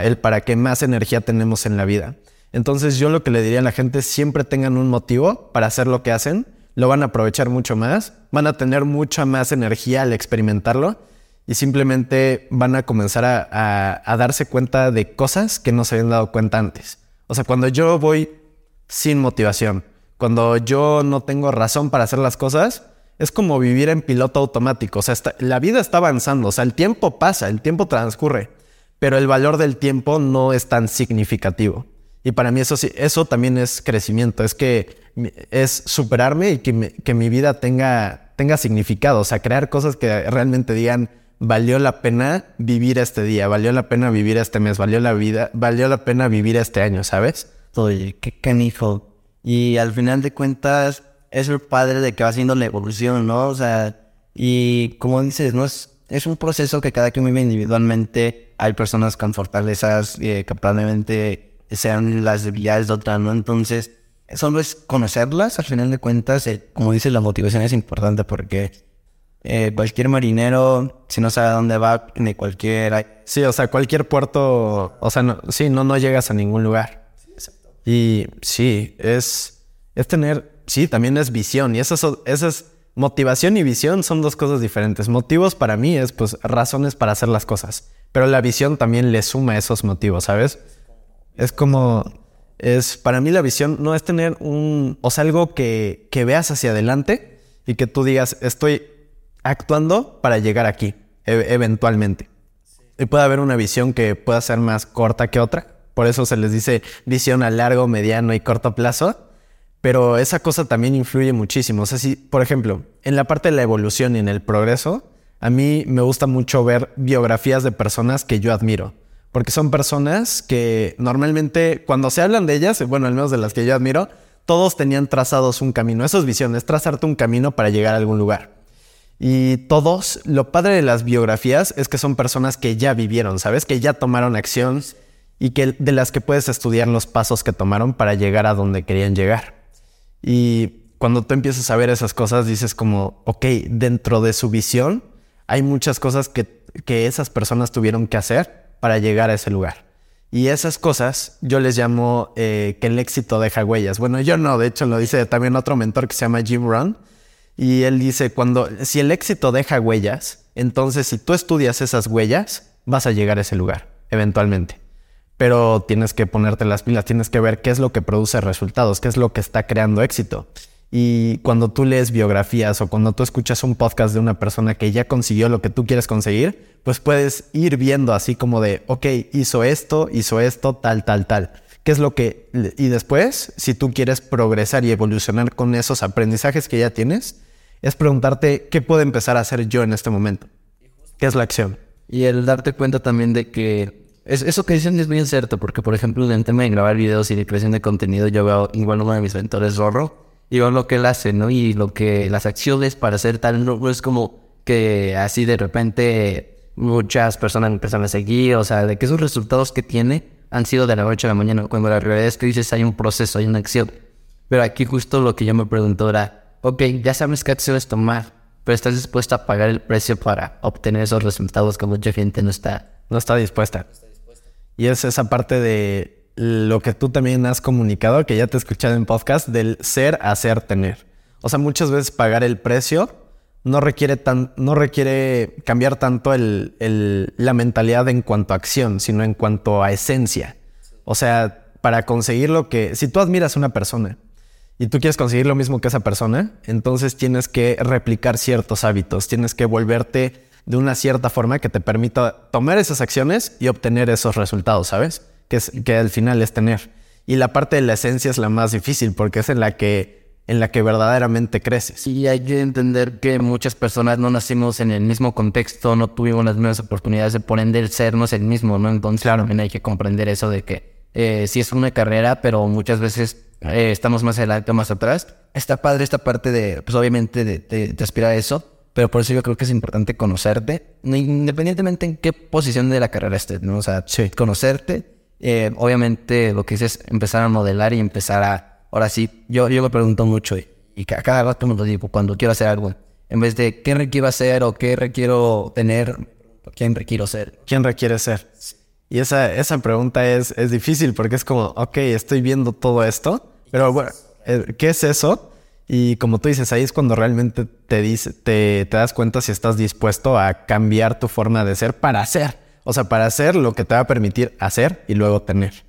el para qué más energía tenemos en la vida. Entonces yo lo que le diría a la gente, siempre tengan un motivo para hacer lo que hacen, lo van a aprovechar mucho más, van a tener mucha más energía al experimentarlo y simplemente van a comenzar a, a darse cuenta de cosas que no se habían dado cuenta antes. O sea, cuando yo voy sin motivación, cuando yo no tengo razón para hacer las cosas, es como vivir en piloto automático. O sea, la vida está avanzando, o sea, el tiempo pasa, el tiempo transcurre, pero el valor del tiempo no es tan significativo. Y para mí eso sí, eso también es crecimiento, es que es superarme y que, que mi vida tenga, tenga significado, o sea, crear cosas que realmente digan, valió la pena vivir este día, valió la pena vivir este mes, valió la vida, valió la pena vivir este año, ¿sabes? Oye, qué canijo. Y al final de cuentas, es el padre de que va haciendo la evolución, ¿no? O sea, y como dices, no es, es un proceso que cada quien vive individualmente. Hay personas con fortalezas eh, que probablemente sean las debilidades de otra, ¿no? Entonces, solo es conocerlas, al final de cuentas, eh, como dices, la motivación es importante porque eh, cualquier marinero, si no sabe a dónde va, ni cualquier... Sí, o sea, cualquier puerto, o sea, no, sí, no, no llegas a ningún lugar. Y sí, es, es tener, sí, también es visión. Y eso, es, motivación y visión son dos cosas diferentes. Motivos para mí es, pues, razones para hacer las cosas. Pero la visión también le suma esos motivos, ¿sabes? Es como, es, para mí la visión no es tener un, o sea, algo que, que veas hacia adelante y que tú digas, estoy actuando para llegar aquí, e-, eventualmente. Y puede haber una visión que pueda ser más corta que otra. Por eso se les dice visión a largo, mediano y corto plazo. Pero esa cosa también influye muchísimo. O sea, si, por ejemplo, en la parte de la evolución y en el progreso, a mí me gusta mucho ver biografías de personas que yo admiro. Porque son personas que normalmente, cuando se hablan de ellas, bueno, al menos de las que yo admiro, todos tenían trazados un camino. Eso es visión, es trazarte un camino para llegar a algún lugar. Y todos, lo padre de las biografías es que son personas que ya vivieron, ¿sabes? Que ya tomaron acción y que de las que puedes estudiar los pasos que tomaron para llegar a donde querían llegar. Y cuando tú empiezas a ver esas cosas, dices como, ok, dentro de su visión hay muchas cosas que, que esas personas tuvieron que hacer para llegar a ese lugar. Y esas cosas yo les llamo eh, que el éxito deja huellas. Bueno, yo no, de hecho lo dice también otro mentor que se llama Jim Rohn y él dice, cuando, si el éxito deja huellas, entonces si tú estudias esas huellas, vas a llegar a ese lugar, eventualmente. Pero tienes que ponerte las pilas, tienes que ver qué es lo que produce resultados, qué es lo que está creando éxito. Y cuando tú lees biografías o cuando tú escuchas un podcast de una persona que ya consiguió lo que tú quieres conseguir, pues puedes ir viendo así como de, ok, hizo esto, hizo esto, tal, tal, tal. ¿Qué es lo que... Y después, si tú quieres progresar y evolucionar con esos aprendizajes que ya tienes, es preguntarte qué puedo empezar a hacer yo en este momento. ¿Qué es la acción? Y el darte cuenta también de que es, eso que dicen es muy cierto, porque por ejemplo en el tema de grabar videos y de creación de contenido, yo veo igual uno de mis mentores, Rorro, y veo lo que él hace, ¿no? Y lo que las acciones para hacer tal, no es como que así de repente muchas personas empiezan a seguir, o sea, de que esos resultados que tiene han sido de la noche a la mañana, cuando la realidad es que dices hay un proceso, hay una acción. Pero aquí justo lo que yo me pregunto era, ok, ya sabes qué acciones tomar, pero estás dispuesto a pagar el precio para obtener esos resultados que mucha gente no está, no está dispuesta. Y es esa parte de lo que tú también has comunicado, que ya te he escuchado en podcast, del ser, hacer, tener. O sea, muchas veces pagar el precio no requiere, tan, no requiere cambiar tanto el, la mentalidad en cuanto a acción, sino en cuanto a esencia. O sea, para conseguir lo que... Si tú admiras a una persona y tú quieres conseguir lo mismo que esa persona, entonces tienes que replicar ciertos hábitos, tienes que volverte de una cierta forma que te permita tomar esas acciones y obtener esos resultados, ¿sabes? Que, es, que al final es tener. Y la parte de la esencia es la más difícil porque es en la que en la que verdaderamente creces. Y hay que entender que muchas personas no nacimos en el mismo contexto, no tuvimos las mismas oportunidades de por ende el ser no es el mismo, ¿no? Entonces, claro, también hay que comprender eso de que eh, sí es una carrera, pero muchas veces eh, estamos más adelante o más atrás. Está padre esta parte de, pues obviamente, de, de, de aspirar a eso. Pero por eso yo creo que es importante conocerte, independientemente en qué posición de la carrera estés, ¿no? O sea, Sí. conocerte. eh, obviamente, lo que dices es empezar a modelar y empezar a. Ahora sí, yo, yo me pregunto mucho y, y ca- cada rato me lo digo cuando quiero hacer algo. En vez de qué requiero hacer o qué requiero tener, quién requiero ser. ¿Quién requiere ser? Y esa, esa pregunta es, es difícil porque es como, ok, estoy viendo todo esto, pero bueno, eh, ¿qué es eso? Y como tú dices, ahí es cuando realmente te, dice, te, te das cuenta si estás dispuesto a cambiar tu forma de ser para hacer. O sea, para hacer lo que te va a permitir hacer y luego tener.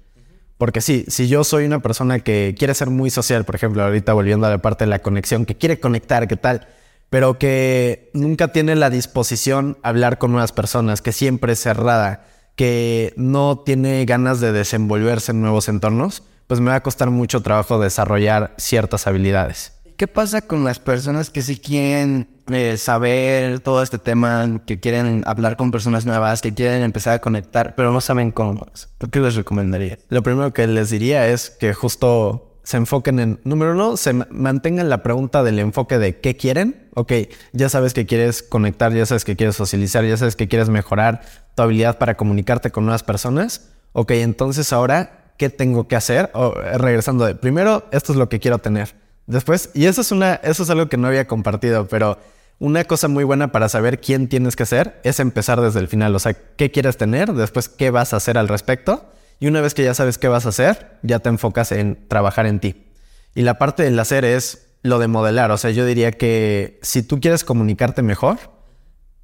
Porque sí, si yo soy una persona que quiere ser muy social, por ejemplo, ahorita volviendo a la parte de la conexión, que quiere conectar, ¿qué tal? Pero que nunca tiene la disposición a hablar con nuevas personas, que siempre es cerrada, que no tiene ganas de desenvolverse en nuevos entornos, pues me va a costar mucho trabajo desarrollar ciertas habilidades. ¿Qué pasa con las personas que sí quieren eh, saber todo este tema, que quieren hablar con personas nuevas, que quieren empezar a conectar, pero no saben cómo? ¿Tú qué les recomendarías? Lo primero que les diría es que justo se enfoquen en, número uno, se ma- mantengan la pregunta del enfoque de qué quieren. Ok, ya sabes que quieres conectar, ya sabes que quieres socializar, ya sabes que quieres mejorar tu habilidad para comunicarte con nuevas personas. Ok, entonces ahora, ¿qué tengo que hacer? Eh, regresando de, primero, esto es lo que quiero tener. Después, y eso es una, eso es algo que no había compartido, pero una cosa muy buena para saber quién tienes que ser es empezar desde el final. O sea, qué quieres tener, después qué vas a hacer al respecto. Y una vez que ya sabes qué vas a hacer, ya te enfocas en trabajar en ti. Y la parte del hacer es lo de modelar. O sea, yo diría que si tú quieres comunicarte mejor,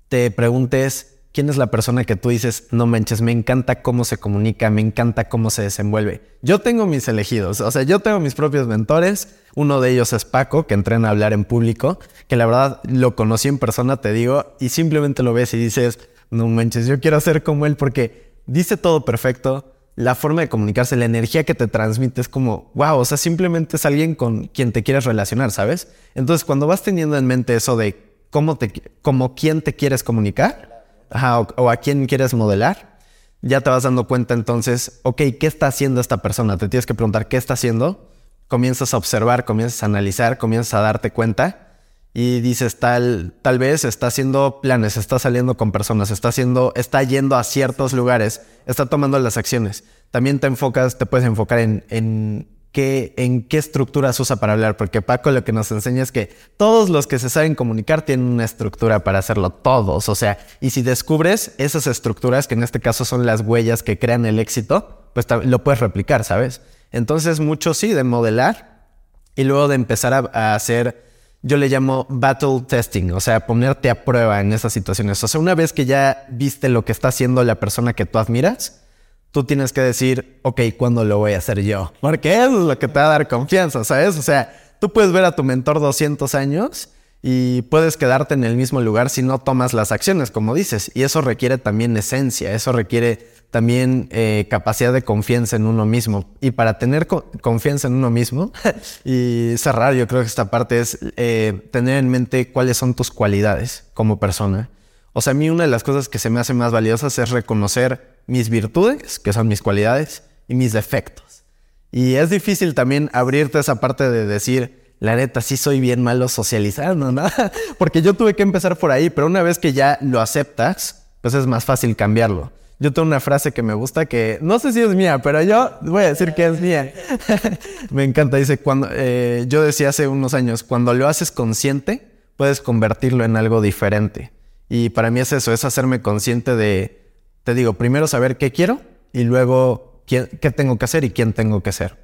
te preguntes quién es la persona que tú dices, no manches, me encanta cómo se comunica, me encanta cómo se desenvuelve. Yo tengo mis elegidos, o sea, yo tengo mis propios mentores. Uno de ellos es Paco, que entrena a hablar en público, que la verdad lo conocí en persona, te digo, y simplemente lo ves y dices, no manches, yo quiero ser como él porque dice todo perfecto. La forma de comunicarse, la energía que te transmite es como, wow, o sea, simplemente es alguien con quien te quieres relacionar, ¿sabes? Entonces, cuando vas teniendo en mente eso de cómo te, como quién te quieres comunicar, o, a quién quieres modelar, ya te vas dando cuenta entonces, ok, ¿qué está haciendo esta persona? Te tienes que preguntar qué está haciendo, comienzas a observar, comienzas a analizar, comienzas a darte cuenta y dices tal, tal vez está haciendo planes, está saliendo con personas, está haciendo, está yendo a ciertos lugares, está tomando las acciones. También te enfocas, te puedes enfocar en, en qué, en qué estructuras usa para hablar, porque Paco lo que nos enseña es que todos los que se saben comunicar tienen una estructura para hacerlo, todos. O sea, y si descubres esas estructuras, que en este caso son las huellas que crean el éxito, pues lo puedes replicar, ¿sabes? Entonces, mucho sí de modelar y luego de empezar a hacer, yo le llamo battle testing, o sea, ponerte a prueba en esas situaciones. O sea, una vez que ya viste lo que está haciendo la persona que tú admiras, tú tienes que decir, ok, ¿cuándo lo voy a hacer yo? Porque eso es lo que te va a dar confianza, ¿sabes? O sea, tú puedes ver a tu mentor 200 años y puedes quedarte en el mismo lugar si no tomas las acciones, como dices. Y eso requiere también esencia, eso requiere también eh, capacidad de confianza en uno mismo. Y para tener co- confianza en uno mismo y cerrar, yo creo que esta parte es eh, tener en mente cuáles son tus cualidades como persona. O sea, a mí una de las cosas que se me hace más valiosas es reconocer mis virtudes, que son mis cualidades, y mis defectos. Y es difícil también abrirte esa parte de decir, la neta, sí soy bien malo socializando, ¿no? Porque yo tuve que empezar por ahí, pero una vez que ya lo aceptas, pues es más fácil cambiarlo. Yo tengo una frase que me gusta que no sé si es mía, pero yo voy a decir que es mía. me encanta, dice, cuando eh, yo decía hace unos años, cuando lo haces consciente, puedes convertirlo en algo diferente. Y para mí es eso, es hacerme consciente de, te digo, primero saber qué quiero y luego quién- qué tengo que hacer y quién tengo que ser.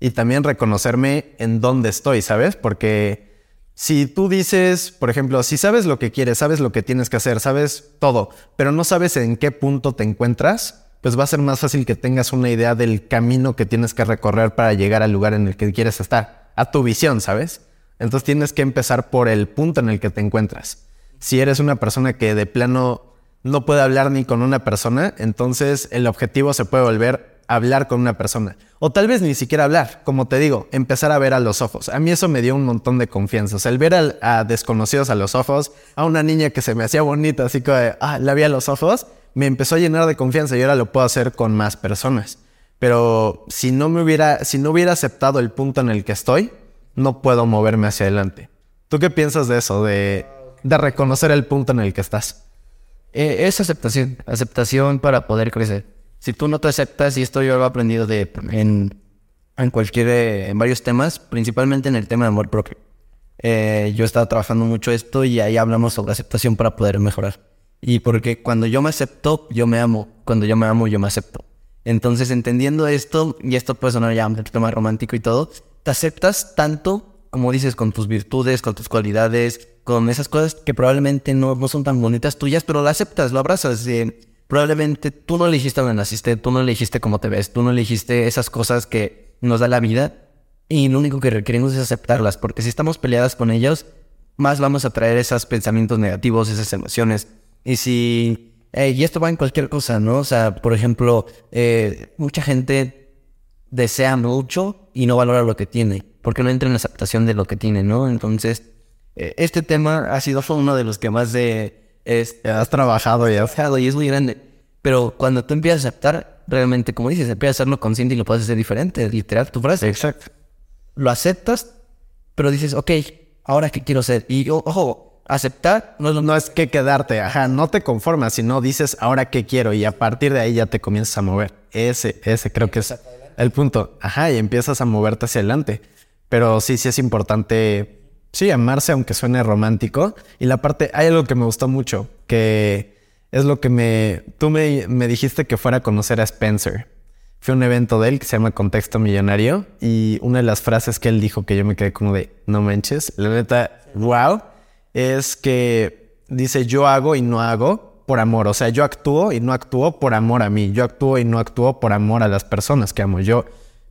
Y también reconocerme en dónde estoy, ¿sabes? Porque si tú dices, por ejemplo, si sabes lo que quieres, sabes lo que tienes que hacer, sabes todo, pero no sabes en qué punto te encuentras, pues va a ser más fácil que tengas una idea del camino que tienes que recorrer para llegar al lugar en el que quieres estar, a tu visión, ¿sabes? Entonces tienes que empezar por el punto en el que te encuentras. Si eres una persona que de plano no puede hablar ni con una persona, entonces el objetivo se puede volver hablar con una persona. O tal vez ni siquiera hablar, como te digo, empezar a ver a los ojos. A mí eso me dio un montón de confianza. O sea, el ver a, desconocidos a los ojos, a una niña que se me hacía bonita, así que, ah, la vi a los ojos, me empezó a llenar de confianza y ahora lo puedo hacer con más personas. Pero si no me hubiera, si no hubiera aceptado el punto en el que estoy, no puedo moverme hacia adelante. ¿Tú qué piensas de eso? De, de reconocer el punto en el que estás. Eh, es aceptación, aceptación para poder crecer. Si tú no te aceptas, y esto yo lo he aprendido de, en, en cualquier, eh, en varios temas, principalmente en el tema de amor propio. Eh, yo he estado trabajando mucho esto y ahí hablamos sobre aceptación para poder mejorar. Y porque cuando yo me acepto, yo me amo. Cuando yo me amo, yo me acepto. Entonces, entendiendo esto, y esto puede sonar ya un más romántico y todo, te aceptas tanto, como dices, con tus virtudes, con tus cualidades, con esas cosas que probablemente no, no son tan bonitas tuyas, pero lo aceptas, lo abrazas. Eh, probablemente tú no elegiste donde naciste, tú no elegiste cómo te ves, tú no elegiste esas cosas que nos da la vida. Y lo único que requerimos es aceptarlas, porque si estamos peleadas con ellos, más vamos a traer esos pensamientos negativos, esas emociones. Y si... Eh, y esto va en cualquier cosa, ¿no? O sea, por ejemplo, eh, mucha gente desea mucho y no valora lo que tiene, porque no entra en la aceptación de lo que tiene, ¿no? Entonces, eh, este tema ha sido uno de los que más de, es, has trabajado y has... y es muy grande. Pero cuando tú empiezas a aceptar, realmente, como dices, empiezas a hacerlo consciente y lo puedes hacer diferente, literal, tu frase. Exacto. Lo aceptas, pero dices, ok, ahora qué quiero ser. Y ojo, aceptar no es, lo... No es que quedarte, ajá, no te conformas, sino dices ahora qué quiero y a partir de ahí ya te comienzas a mover. Ese, ese creo que es el punto. Ajá, y empiezas a moverte hacia adelante. Pero sí, sí es importante, sí, amarse aunque suene romántico. Y la parte, hay algo que me gustó mucho, que es lo que me, tú me, me dijiste que fuera a conocer a Spencer. Fue un evento de él que se llama Contexto Millonario y una de las frases que él dijo que yo me quedé como de, no manches, la neta, wow, es que dice yo hago y no hago por amor, o sea, yo actúo y no actúo por amor a mí, yo actúo y no actúo por amor a las personas que amo yo,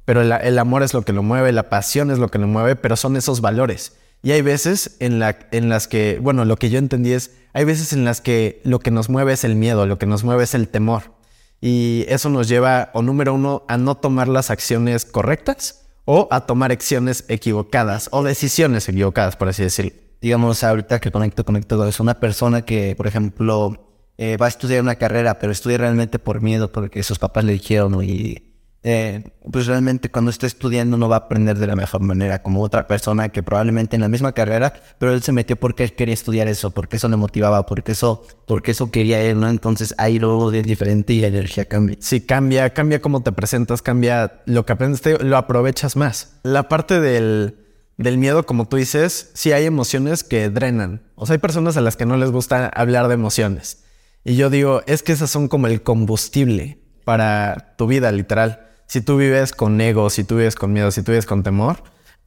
pero el, el amor es lo que lo mueve, la pasión es lo que lo mueve, pero son esos valores. Y hay veces en, la, en las que, bueno, lo que yo entendí es, hay veces en las que lo que nos mueve es el miedo, lo que nos mueve es el temor. Y eso nos lleva, o número uno, a no tomar las acciones correctas o a tomar acciones equivocadas o decisiones equivocadas, por así decirlo. Digamos, ahorita que conecto, conecto, es una persona que, por ejemplo, eh, va a estudiar una carrera, pero estudia realmente por miedo, porque sus papás le dijeron, y eh, pues realmente cuando esté estudiando no va a aprender de la mejor manera como otra persona que probablemente en la misma carrera, pero él se metió porque él quería estudiar eso, porque eso le motivaba, porque eso, porque eso quería él, ¿no? Entonces ahí luego es diferente y la energía cambia. Sí, cambia, cambia cómo te presentas, cambia lo que aprendes, lo aprovechas más. La parte del, del miedo, como tú dices, sí hay emociones que drenan. O sea, hay personas a las que no les gusta hablar de emociones. Y yo digo, es que esas son como el combustible para tu vida, literal si tú vives con ego, si tú vives con miedo, si tú vives con temor,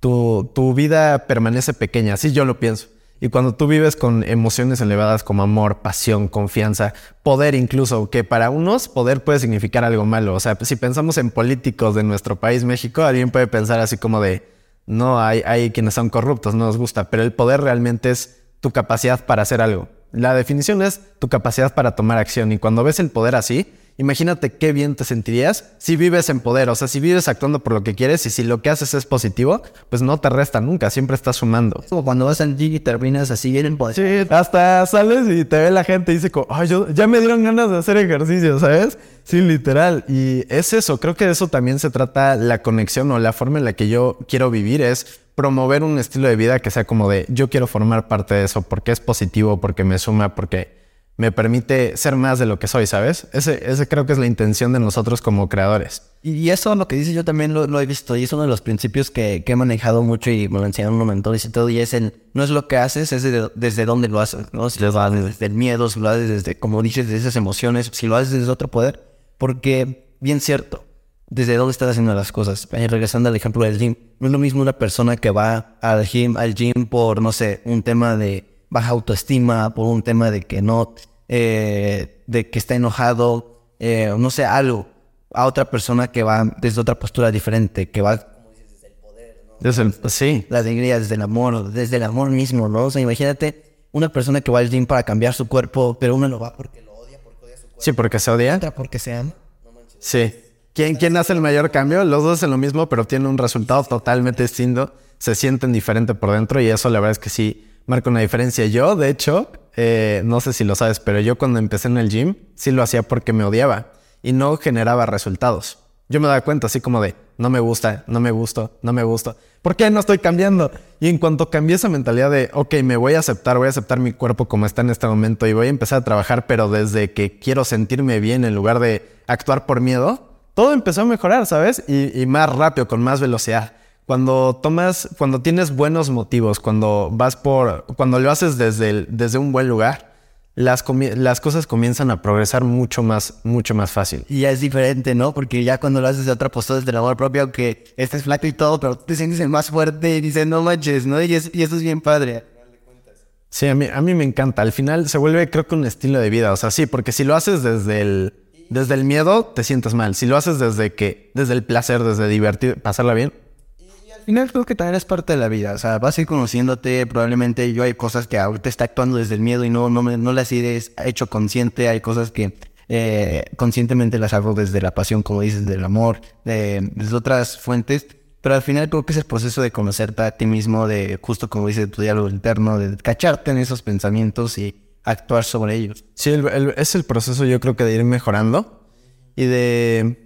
tu, tu vida permanece pequeña, así yo lo pienso. Y cuando tú vives con emociones elevadas como amor, pasión, confianza, poder incluso, que para unos poder puede significar algo malo. O sea, si pensamos en políticos de nuestro país, México, alguien puede pensar así como de, no, hay, hay quienes son corruptos, no nos gusta, pero el poder realmente es tu capacidad para hacer algo. La definición es tu capacidad para tomar acción. Y cuando ves el poder así, imagínate qué bien te sentirías si vives en poder, o sea, si vives actuando por lo que quieres y si lo que haces es positivo, pues no te resta nunca, siempre estás sumando. Es como cuando vas al gym y terminas así bien en poder. Sí, hasta sales y te ve la gente y dice, como, ay, yo, ya me dieron ganas de hacer ejercicio, ¿sabes? Sí, literal. Y es eso, creo que de eso también se trata la conexión o la forma en la que yo quiero vivir, es promover un estilo de vida que sea como de, yo quiero formar parte de eso, porque es positivo, porque me suma, porque me permite ser más de lo que soy, ¿sabes? Ese, ese creo que es la intención de nosotros como creadores. Y eso lo que dices yo también lo, he visto y es uno de los principios que, he manejado mucho y me lo enseñaron unos mentores y todo y es el, no es lo que haces, es desde dónde lo haces, ¿no? Si lo haces desde el miedo, si lo haces desde, como dices, desde esas emociones, si lo haces desde otro poder, porque bien cierto, desde dónde estás haciendo las cosas. Eh, regresando al ejemplo del gym, no es lo mismo una persona que va al gym, al gym por, no sé, un tema de baja autoestima, por un tema de que no, eh, de que está enojado, eh, no sé, algo, a otra persona que va desde otra postura diferente, que va, como dices, desde el poder, ¿no? Desde el, sí. La alegría, desde el amor, desde el amor mismo, ¿no? O sea, imagínate una persona que va al gym para cambiar su cuerpo, pero uno lo va porque lo odia, porque odia su cuerpo. Sí, porque se odia. Otra porque se ama. Sí. ¿Quién, ¿Quién hace el mayor cambio? Los dos hacen lo mismo, pero tienen un resultado totalmente distinto. Se sienten diferente por dentro y eso la verdad es que sí marca una diferencia. Yo, de hecho, eh, no sé si lo sabes, pero yo cuando empecé en el gym, sí lo hacía porque me odiaba y no generaba resultados. yo me daba cuenta así como de, no me gusta, no me gusto, no me gusta. ¿Por qué no estoy cambiando? Y en cuanto cambié esa mentalidad de, ok, me voy a aceptar, voy a aceptar mi cuerpo como está en este momento y voy a empezar a trabajar, pero desde que quiero sentirme bien en lugar de actuar por miedo, todo empezó a mejorar, ¿sabes? Y más rápido, con más velocidad. Cuando tomas, cuando tienes buenos motivos, cuando vas por, cuando lo haces desde, el- desde un buen lugar, las, las cosas comienzan a progresar mucho más, mucho más fácil. Y ya es diferente, ¿no? Porque ya cuando lo haces de otra postura, desde el amor propio, aunque estés flaco y todo, pero te sientes el más fuerte y dices, no manches, ¿no? Y, es- y eso es bien padre. Sí, a mí, a mí me encanta. Al final se vuelve, creo que un estilo de vida. O sea, sí, porque si lo haces desde el, desde el miedo, te sientes mal. Si lo haces desde que, desde el placer, desde divertir, pasarla bien, final creo que también es parte de la vida. O sea, vas a ir conociéndote. Probablemente yo hay cosas que ahorita está actuando desde el miedo y no, no, no las he hecho consciente. Hay cosas que eh, conscientemente las hago desde la pasión, como dices, del amor, de, desde otras fuentes. Pero al final creo que es el proceso de conocerte a ti mismo, de justo como dice tu diálogo interno, de cacharte en esos pensamientos y actuar sobre ellos. Sí, el- el- es el proceso yo creo que de ir mejorando y de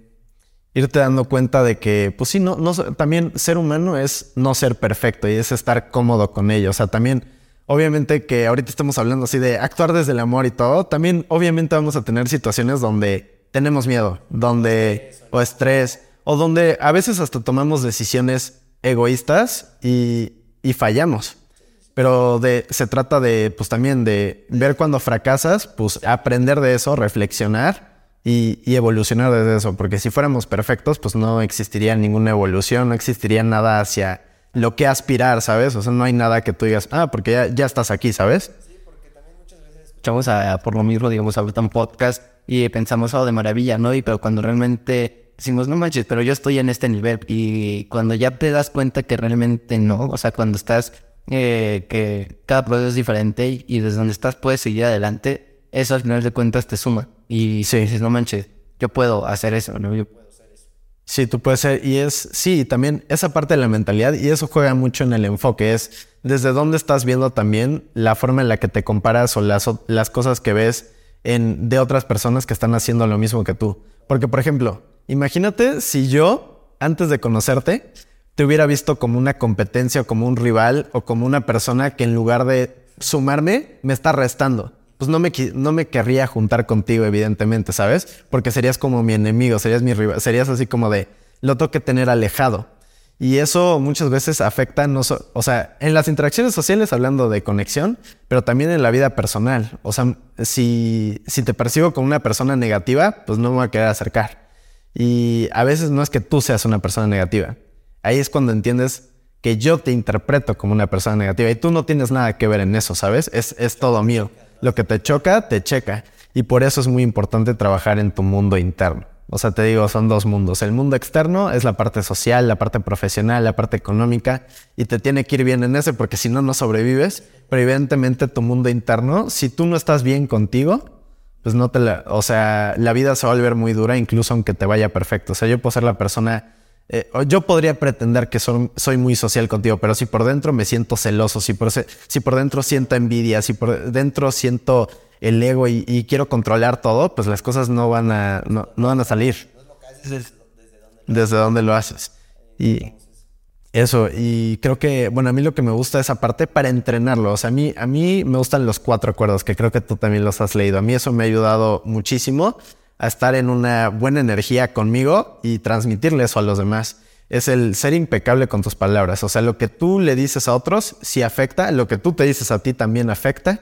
irte dando cuenta de que, pues sí, no, no, también ser humano es no ser perfecto y es estar cómodo con ello. O sea, también, obviamente que ahorita estamos hablando así de actuar desde el amor y todo, también obviamente vamos a tener situaciones donde tenemos miedo, donde, o estrés, o donde a veces hasta tomamos decisiones egoístas y, y fallamos. Pero de, se trata de, pues también de ver cuando fracasas, pues aprender de eso, reflexionar y, y evolucionar desde eso. Porque si fuéramos perfectos, pues no existiría ninguna evolución, no existiría nada hacia lo que aspirar, ¿sabes? O sea, no hay nada que tú digas, ah, porque ya, ya estás aquí, ¿sabes? escuchamos a, por lo mismo, digamos, ahorita un podcast y pensamos, oh, de maravilla, ¿no? Y pero cuando realmente decimos, no manches, pero yo estoy en este nivel y cuando ya te das cuenta que realmente no, o sea, cuando estás, eh, que cada proceso es diferente y desde donde estás puedes seguir adelante, eso al final de cuentas te suma y Sí. dices, no manches, yo puedo hacer eso, ¿no? Yo- Sí, tú puedes ser. Y es, sí, también esa parte de la mentalidad y eso juega mucho en el enfoque. Es desde dónde estás viendo también la forma en la que te comparas o las, las cosas que ves en, de otras personas que están haciendo lo mismo que tú. Porque, por ejemplo, imagínate si yo, antes de conocerte, te hubiera visto como una competencia o como un rival o como una persona que en lugar de sumarme, me está restando. Pues no me, no me querría juntar contigo, evidentemente, ¿sabes? Porque serías como mi enemigo, serías mi rival, serías así como de, lo tengo que tener alejado. Y eso muchas veces afecta, no o sea, en las interacciones sociales hablando de conexión, pero también en la vida personal. O sea, si, si te percibo como una persona negativa, pues no me voy a querer acercar. Y a veces no es que tú seas una persona negativa. Ahí es cuando entiendes que yo te interpreto como una persona negativa y tú no tienes nada que ver en eso, ¿sabes? Es, es todo mío. Lo que te choca, te checa. Y por eso es muy importante trabajar en tu mundo interno. O sea, te digo, son dos mundos. El mundo externo es la parte social, la parte profesional, la parte económica, y te tiene que ir bien en ese porque si no, no sobrevives. Pero evidentemente tu mundo interno, si tú no estás bien contigo, pues no te la, o sea, la vida se va a volver muy dura incluso aunque te vaya perfecto. O sea, yo puedo ser la persona, eh, yo podría pretender que son- soy muy social contigo, pero si por dentro me siento celoso, si por, si por dentro siento envidia, si por dentro siento el ego y, quiero controlar todo, pues las cosas no van a, no, no van a salir. Desde donde lo haces. Y eso, y creo que, bueno, a mí lo que me gusta es esa parte para entrenarlo. O sea, a mí, a mí me gustan los cuatro acuerdos, que creo que tú también los has leído. A mí eso me ha ayudado muchísimo a estar en una buena energía conmigo y transmitirle eso a los demás. Es el ser impecable con tus palabras. O sea, lo que tú le dices a otros sí afecta, lo que tú te dices a ti también afecta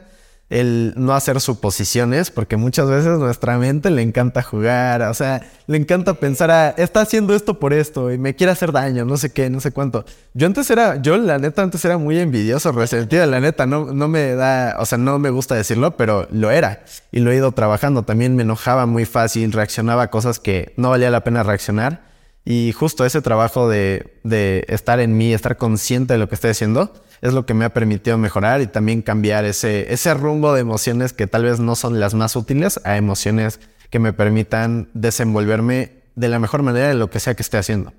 el no hacer suposiciones, porque muchas veces nuestra mente le encanta jugar, o sea, le encanta pensar, ah, está haciendo esto por esto y me quiere hacer daño, no sé qué, no sé cuánto. Yo antes era, yo la neta antes era muy envidioso, resentido, la neta, no, no me da, o sea, no me gusta decirlo, pero lo era y lo he ido trabajando. También me enojaba muy fácil, reaccionaba a cosas que no valía la pena reaccionar. Y justo ese trabajo de, de estar en mí, estar consciente de lo que estoy haciendo, es lo que me ha permitido mejorar y también cambiar ese, ese rumbo de emociones que tal vez no son las más útiles a emociones que me permitan desenvolverme de la mejor manera de lo que sea que esté haciendo.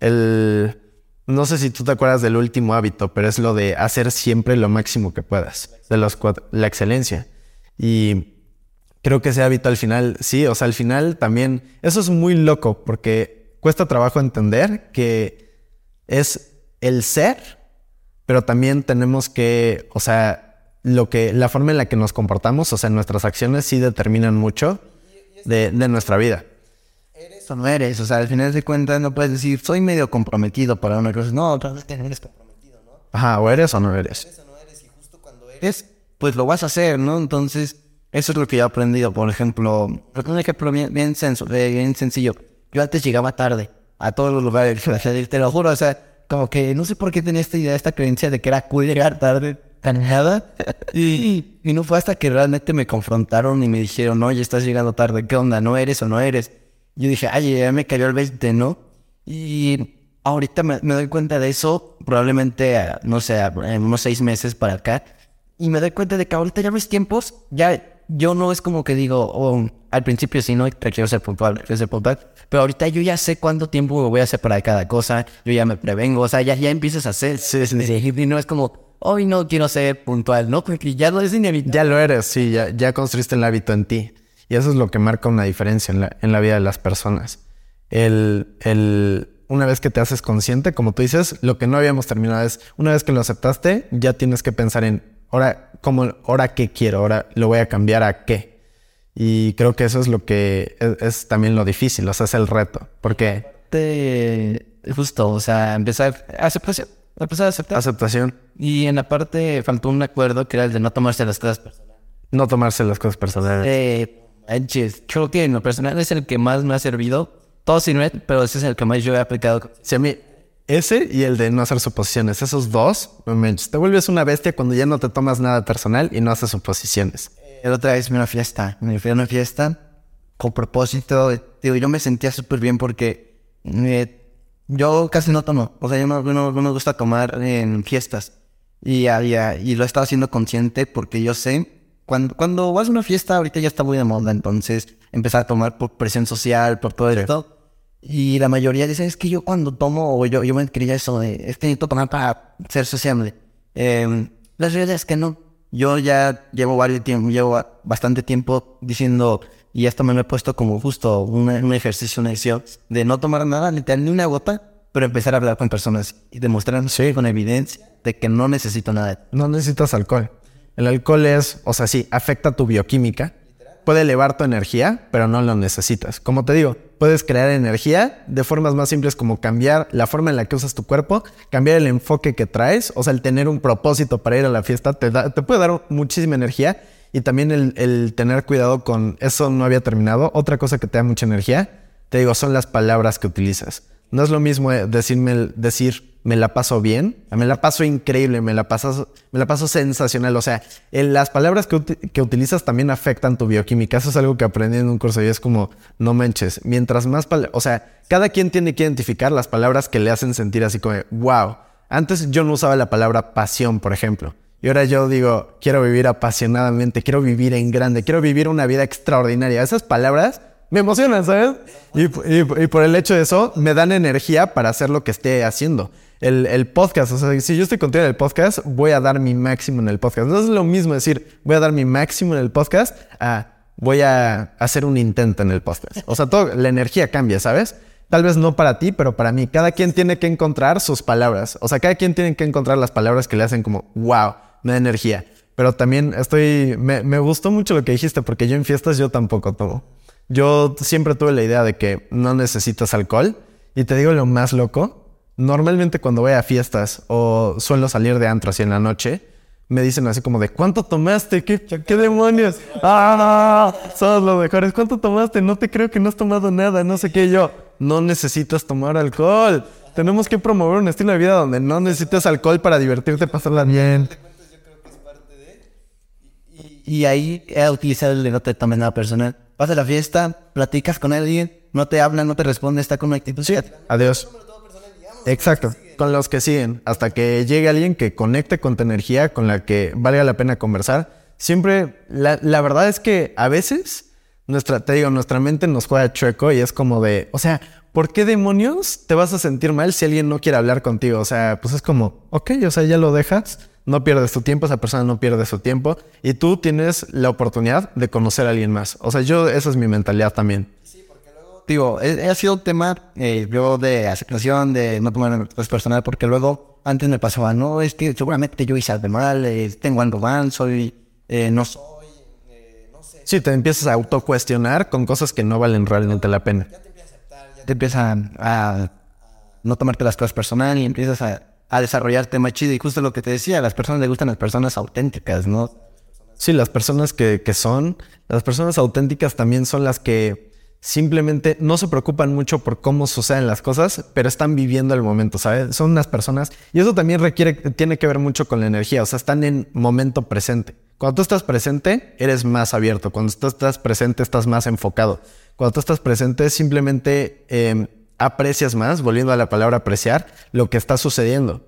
El, no sé si tú te acuerdas del último hábito, pero es lo de hacer siempre lo máximo que puedas, de los cuatro, la excelencia. Y creo que ese hábito al final, sí, o sea, al final también, eso es muy loco porque cuesta trabajo entender que es el ser, pero también tenemos que, o sea, lo que, la forma en la que nos comportamos, o sea, nuestras acciones sí determinan mucho de, de nuestra vida. Eres o no eres, o sea, al final de cuentas no puedes decir, soy medio comprometido para una cosa. No, realmente no eres comprometido, ¿no? Ajá, o eres o no eres. Eres o no eres, y justo cuando eres, pues lo vas a hacer, ¿no? Entonces, eso es lo que yo he aprendido. Por ejemplo, un ejemplo bien, bien, senso- bien sencillo. Yo antes llegaba tarde a todos los lugares, te lo juro, o sea, como que no sé por qué tenía esta idea, esta creencia de que era cool llegar tarde, tan nada. Y, y no fue hasta que realmente me confrontaron y me dijeron, oye, estás llegando tarde, ¿qué onda? ¿No eres o no eres? Yo dije, ay, ya me cayó el 20, ¿no? Y ahorita me, me doy cuenta de eso, probablemente, eh, no sé, en unos seis meses para acá. Y me doy cuenta de que ahorita ya mis tiempos, ya yo no es como que digo, oh, al principio sí, no, quiero ser puntual, quiero ser puntual. Pero ahorita yo ya sé cuánto tiempo me voy a hacer para cada cosa, yo ya me prevengo, o sea, ya, ya empiezas a hacer. Sí, sí, sí. Y no es como, hoy no quiero ser puntual, ¿no? Porque ya no es inevitable. Ya lo eres, sí, ya, ya construiste el hábito en ti. Y eso es lo que marca una diferencia en la, en la vida de las personas. El, el, una vez que te haces consciente, como tú dices, lo que no habíamos terminado es, una vez que lo aceptaste, ya tienes que pensar en, ahora, ¿cómo, ahora qué quiero? Ahora lo voy a cambiar a qué. Y creo que eso es lo que es, es también lo difícil, o sea, es el reto. Porque Te- Justo, o sea, empezar aceptación, empezar a aceptar. aceptación, Y en la parte faltó un acuerdo que era el de no tomarse las cosas personales. no tomarse las cosas personales. Eh, creo que en lo personal es el que más me ha servido. Todo sin red, pero ese es el que más yo he aplicado. Si a mí, ese y el de no hacer suposiciones, esos dos, no manches, te vuelves una bestia cuando ya no te tomas nada personal y no haces suposiciones. La otra vez me fui a una fiesta, me fui a una fiesta con propósito. Digo, yo me sentía súper bien porque eh, yo casi no tomo. O sea, yo no, no- no me gusta tomar en fiestas. Y, ah, y, y lo estaba haciendo consciente porque yo sé, cuando, cuando vas a una fiesta, ahorita ya está muy de moda, entonces empezar a tomar por presión social, por todo esto. Y la mayoría dice, es que yo cuando tomo, o yo, yo me quería eso de, es que necesito tomar para ser sociable. Eh, la realidad es que no. Yo ya llevo varios tiempo, llevo bastante tiempo diciendo, y esto me lo he puesto como justo un, un ejercicio, una acción, de no tomar nada, literal, ni una gota, pero empezar a hablar con personas y demostrar con evidencia de que no necesito nada. No necesitas alcohol. El alcohol es, o sea, sí, afecta tu bioquímica. Puede elevar tu energía, pero no lo necesitas. Como te digo, puedes crear energía de formas más simples como cambiar la forma en la que usas tu cuerpo, cambiar el enfoque que traes, o sea, el tener un propósito para ir a la fiesta te, da- te puede dar muchísima energía y también el, el tener cuidado con eso no había terminado. Otra cosa que te da mucha energía, te digo, son las palabras que utilizas. No es lo mismo eh, decirme, decir me la paso bien, me la paso increíble, me la paso, me la paso sensacional. O sea, el- las palabras que, que utilizas también afectan tu bioquímica. Eso es algo que aprendí en un curso y es como, no manches, mientras más o sea, cada quien tiene que identificar las palabras que le hacen sentir así como, wow. Antes yo no usaba la palabra pasión, por ejemplo. Y ahora yo digo, quiero vivir apasionadamente, quiero vivir en grande, quiero vivir una vida extraordinaria. Esas palabras me emocionan, ¿sabes? Y, por el hecho de eso, me dan energía para hacer lo que esté haciendo. El, el podcast, o sea, si yo estoy contigo en el podcast, voy a dar mi máximo en el podcast. No es lo mismo decir, voy a dar mi máximo en el podcast, a voy a hacer un intento en el podcast. O sea, todo, la energía cambia, ¿sabes? Tal vez no para ti, pero para mí. Cada quien tiene que encontrar sus palabras. O sea, cada quien tiene que encontrar las palabras que le hacen como, wow, me da energía. Pero también estoy, me, me gustó mucho lo que dijiste, porque yo en fiestas yo tampoco tomo. Yo siempre tuve la idea de que no necesitas alcohol. Y te digo lo más loco. Normalmente cuando voy a fiestas o suelo salir de antro así en la noche, me dicen así como de ¿cuánto tomaste? ¿Qué, demonios? ¡Ah! Somos los mejores. ¿Cuánto tomaste? No te creo que no has tomado nada. No sé qué. Yo, no necesitas tomar alcohol. Tenemos que promover un estilo de vida donde no necesitas alcohol para divertirte, pasarla bien. Y ahí he utilizado el de no te nada personal. Vas a la fiesta, platicas con alguien, no te habla, no te responde, está con una actitud. Sí. Adiós. Exacto. Con los que siguen. Hasta que llegue alguien que conecte con tu energía, con la que valga la pena conversar. Siempre, la, la verdad es que a veces nuestra, te digo, nuestra mente nos juega chueco y es como de, o sea, ¿por qué demonios te vas a sentir mal si alguien no quiere hablar contigo? O sea, pues es como, ok, o sea, ya lo dejas, no pierdes tu tiempo, esa persona no pierde su tiempo y tú tienes la oportunidad de conocer a alguien más. O sea, yo, esa es mi mentalidad también. Digo, he- ha sido un tema eh, yo de aceptación, de no tomar cosas personal, porque luego antes me pasaba, no, es que seguramente yo hice algo mal, eh, tengo algo mal, soy, eh, no soy. Sí, te empiezas a autocuestionar con cosas que no valen realmente la pena. te empiezan a no tomarte las cosas personal y empiezas a, a desarrollarte más chido. Y justo lo que te decía, a las personas les gustan las personas auténticas, ¿no? Sí, las personas que, que son, las personas auténticas también son las que simplemente no se preocupan mucho por cómo suceden las cosas, pero están viviendo el momento, ¿sabes? Son unas personas, y eso también requiere, tiene que ver mucho con la energía, o sea, están en momento presente. Cuando tú estás presente, eres más abierto. Cuando tú estás presente, estás más enfocado. Cuando tú estás presente, simplemente eh, aprecias más, volviendo a la palabra apreciar, lo que está sucediendo.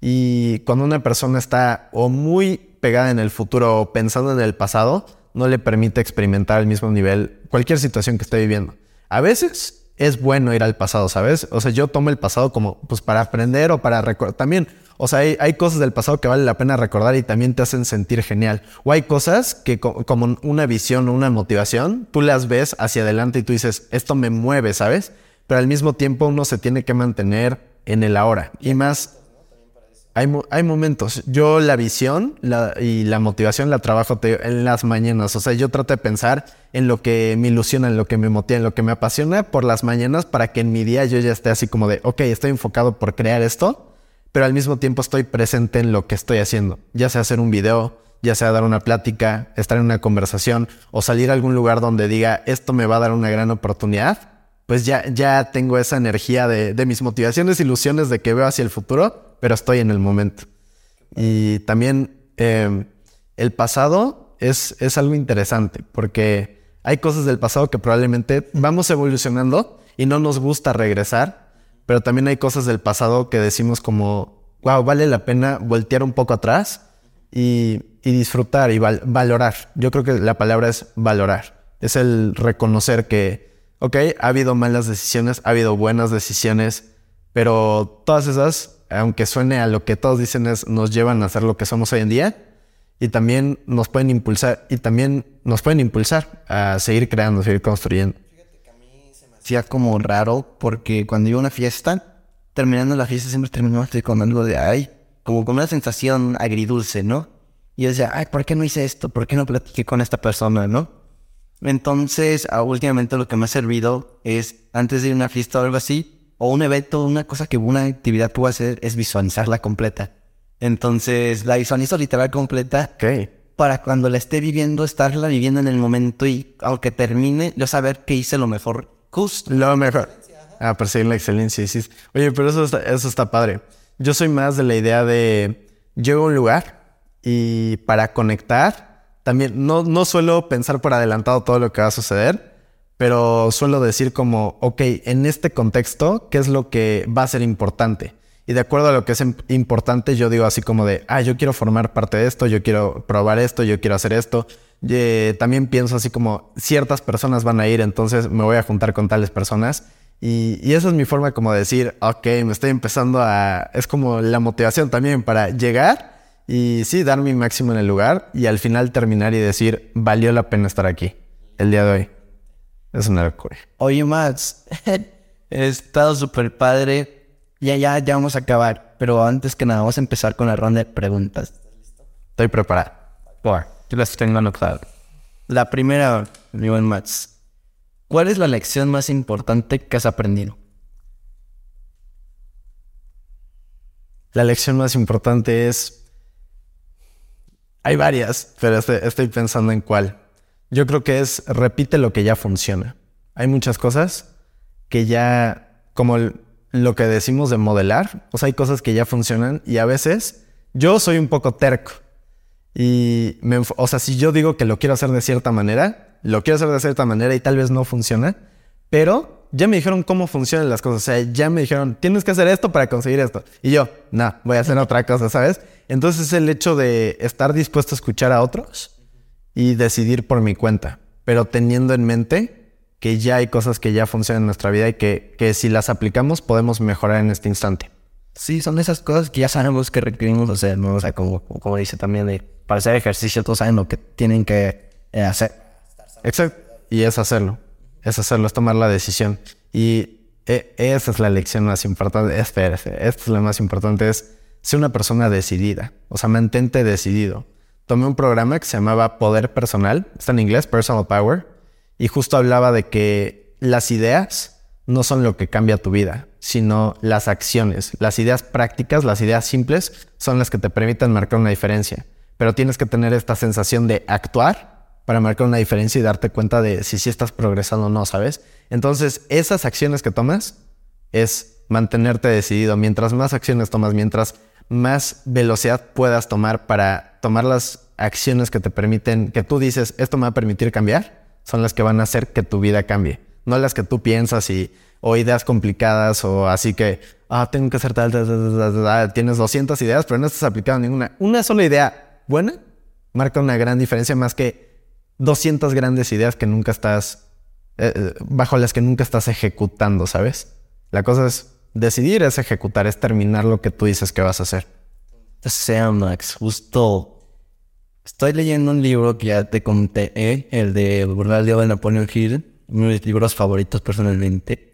Y cuando una persona está o muy pegada en el futuro o pensando en el pasado, no le permite experimentar al mismo nivel cualquier situación que esté viviendo. A veces es bueno ir al pasado, ¿sabes? O sea, yo tomo el pasado como pues para aprender o para recordar. También, o sea, hay, hay cosas del pasado que vale la pena recordar y también te hacen sentir genial. O hay cosas que co- como una visión o una motivación, tú las ves hacia adelante y tú dices, esto me mueve, ¿sabes? Pero al mismo tiempo uno se tiene que mantener en el ahora. Y más, hay, hay momentos. Yo la visión la- y la motivación la trabajo te- en las mañanas. O sea, yo trato de pensar en lo que me ilusiona, en lo que me motiva, en lo que me apasiona por las mañanas para que en mi día yo ya esté así como de, ok, estoy enfocado por crear esto, pero al mismo tiempo estoy presente en lo que estoy haciendo. Ya sea hacer un video, ya sea dar una plática, estar en una conversación o salir a algún lugar donde diga, esto me va a dar una gran oportunidad pues ya, ya tengo esa energía de, de mis motivaciones, ilusiones de que veo hacia el futuro, pero estoy en el momento. Y también eh, el pasado es, es algo interesante porque hay cosas del pasado que probablemente vamos evolucionando y no nos gusta regresar, pero también hay cosas del pasado que decimos como, wow, vale la pena voltear un poco atrás y, y disfrutar y val- valorar. Yo creo que la palabra es valorar. Es el reconocer que, ok, ha habido malas decisiones, ha habido buenas decisiones, pero todas esas, aunque suene a lo que todos dicen, es, nos llevan a ser lo que somos hoy en día y también nos pueden impulsar y también nos pueden impulsar a seguir creando, seguir construyendo. hacía como raro porque cuando iba a una fiesta, terminando la fiesta siempre terminaba con algo de ay, como con una sensación agridulce, ¿no? Y yo decía, ay, ¿por qué no hice esto? ¿Por qué no platiqué con esta persona, no? Entonces, ah, últimamente lo que me ha servido es, antes de ir a una fiesta o algo así, o un evento, una cosa que una actividad puedo hacer es visualizarla completa. Entonces, la visualizo literal completa para cuando la esté viviendo, estarla viviendo en el momento y aunque termine, yo saber que hice lo mejor justo. Lo mejor. Ah, perseguir la excelencia. sí. Oye, pero eso está, eso está padre. Yo soy más de la idea de llego a un lugar y para conectar, también no, no suelo pensar por adelantado todo lo que va a suceder, pero suelo decir como, ok, en este contexto, ¿qué es lo que va a ser importante? Y de acuerdo a lo que es im- importante, yo digo así como de, ah, yo quiero formar parte de esto, yo quiero probar esto, yo quiero hacer esto. Eh, también pienso así como, ciertas personas van a ir, entonces me voy a juntar con tales personas. Y, y esa es mi forma como de decir, ok, me estoy empezando a... Es como la motivación también para llegar y sí, dar mi máximo en el lugar y al final terminar y decir, valió la pena estar aquí el día de hoy. Es una locura. Oye, Max, he estado súper padre. Ya, ya, ya vamos a acabar. Pero antes que nada, vamos a empezar con la ronda de preguntas. Estoy preparado. Bueno, yo las tengo anotadas. La primera, mi buen Max. ¿Cuál es la lección más importante que has aprendido? La lección más importante es... Hay varias, pero estoy, estoy pensando en cuál. Yo creo que es repite lo que ya funciona. Hay muchas cosas que ya, como el- lo que decimos de modelar, o sea, hay cosas que ya funcionan y a veces yo soy un poco terco. Y, me o sea, si yo digo que lo quiero hacer de cierta manera, lo quiero hacer de cierta manera y tal vez no funciona, pero ya me dijeron cómo funcionan las cosas. O sea, ya me dijeron, tienes que hacer esto para conseguir esto. Y yo, no, voy a hacer otra cosa, ¿sabes? Entonces el hecho de estar dispuesto a escuchar a otros y decidir por mi cuenta. pero teniendo en mente que ya hay cosas que ya funcionan en nuestra vida y que, que si las aplicamos podemos mejorar en este instante. Sí, son esas cosas que ya sabemos que requerimos hacer, ¿no? O sea, como, como dice también, de, para hacer ejercicio todos saben lo que tienen que eh, hacer. Exacto. Y es hacerlo. Es hacerlo, es tomar la decisión. Y e- esa es la lección más importante. Espérate, esta es la más importante, es ser una persona decidida. O sea, mantente decidido. Tomé un programa que se llamaba Poder Personal, está en inglés, Personal Power, y justo hablaba de que las ideas no son lo que cambia tu vida, sino las acciones. Las ideas prácticas, las ideas simples, son las que te permiten marcar una diferencia. Pero tienes que tener esta sensación de actuar para marcar una diferencia y darte cuenta de si sí estás progresando o no, ¿sabes? Entonces, esas acciones que tomas es mantenerte decidido. Mientras más acciones tomas, mientras más velocidad puedas tomar para tomar las acciones que te permiten, que tú dices, esto me va a permitir cambiar, son las que van a hacer que tu vida cambie. No las que tú piensas y, o ideas complicadas o así que, ah, tengo que hacer tal, tal, tal, tal. tienes 200 ideas, pero no estás aplicando ninguna. Una sola idea buena marca una gran diferencia más que 200 grandes ideas que nunca estás, eh, eh, bajo las que nunca estás ejecutando, ¿sabes? La cosa es decidir, es ejecutar, es terminar lo que tú dices que vas a hacer. sea, Max, justo estoy leyendo un libro que ya te conté, ¿eh? el de Burlar de Napoleon Hill, uno de mis libros favoritos personalmente.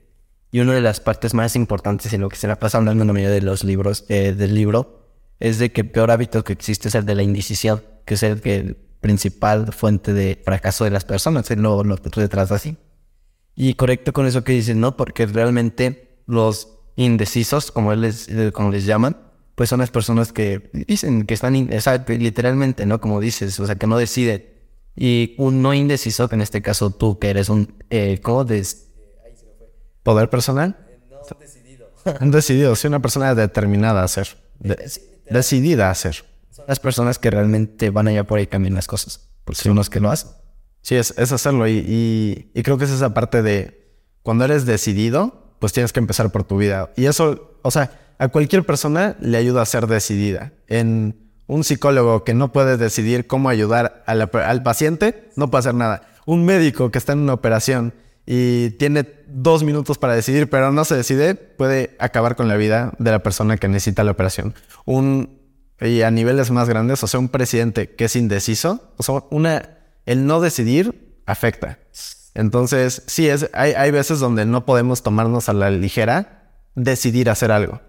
Y una de las partes más importantes en lo que se la pasa hablando en la mayoría de los libros eh, del libro es de que el peor hábito que existe es el de la indecisión, que es el que principal fuente de fracaso de las personas, es lo, lo detrás así. Y correcto con eso que dices, ¿no? Porque realmente los indecisos, como, él les, eh, como les llaman, pues son las personas que dicen que están, in- o sea, literalmente, ¿no? Como dices, o sea, que no deciden. Y un no indeciso, que en este caso tú, que eres un, eh, ¿cómo ¿Poder personal? No, decidido. decidido, soy una persona determinada a hacer. De- decidida a hacer. Son las personas que realmente van allá por ahí cambian las cosas. Porque son los que lo hacen. Sí, es, es hacerlo. Y, y- y creo que es esa parte de cuando eres decidido, pues tienes que empezar por tu vida. Y eso, o sea, a cualquier persona le ayuda a ser decidida. En un psicólogo que no puede decidir cómo ayudar a la- al paciente, no puede hacer nada. Un médico que está en una operación y tiene dos minutos para decidir, pero no se decide, puede acabar con la vida de la persona que necesita la operación. Un, y a niveles más grandes, o sea, un presidente que es indeciso, o sea, una, el no decidir afecta. Entonces, sí, es, hay, hay veces donde no podemos tomarnos a la ligera decidir hacer algo,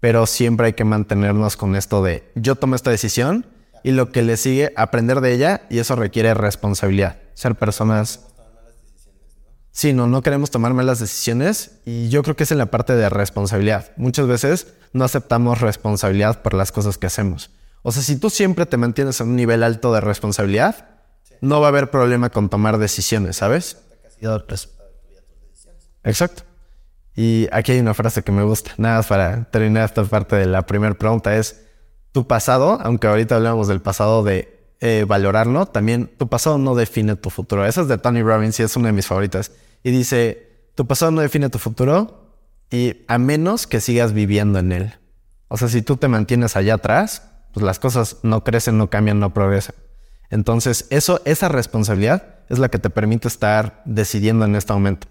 pero siempre hay que mantenernos con esto de yo tomo esta decisión y lo que le sigue, aprender de ella y eso requiere responsabilidad. Ser personas Sí, no, no queremos tomar malas decisiones y yo creo que es en la parte de responsabilidad. Muchas veces no aceptamos responsabilidad por las cosas que hacemos. O sea, si tú siempre te mantienes en un nivel alto de responsabilidad, no va a haber problema con tomar decisiones, ¿sabes? Exacto. Y aquí hay una frase que me gusta, nada más para terminar esta parte de la primera pregunta, es tu pasado, aunque ahorita hablamos del pasado de eh, valorarlo, también tu pasado no define tu futuro. Esa es de Tony Robbins y es una de mis favoritas. Y dice, tu pasado no define tu futuro y a menos que sigas viviendo en él. O sea, si tú te mantienes allá atrás, pues las cosas no crecen, no cambian, no progresan. Entonces, eso, esa responsabilidad es la que te permite estar decidiendo en este momento.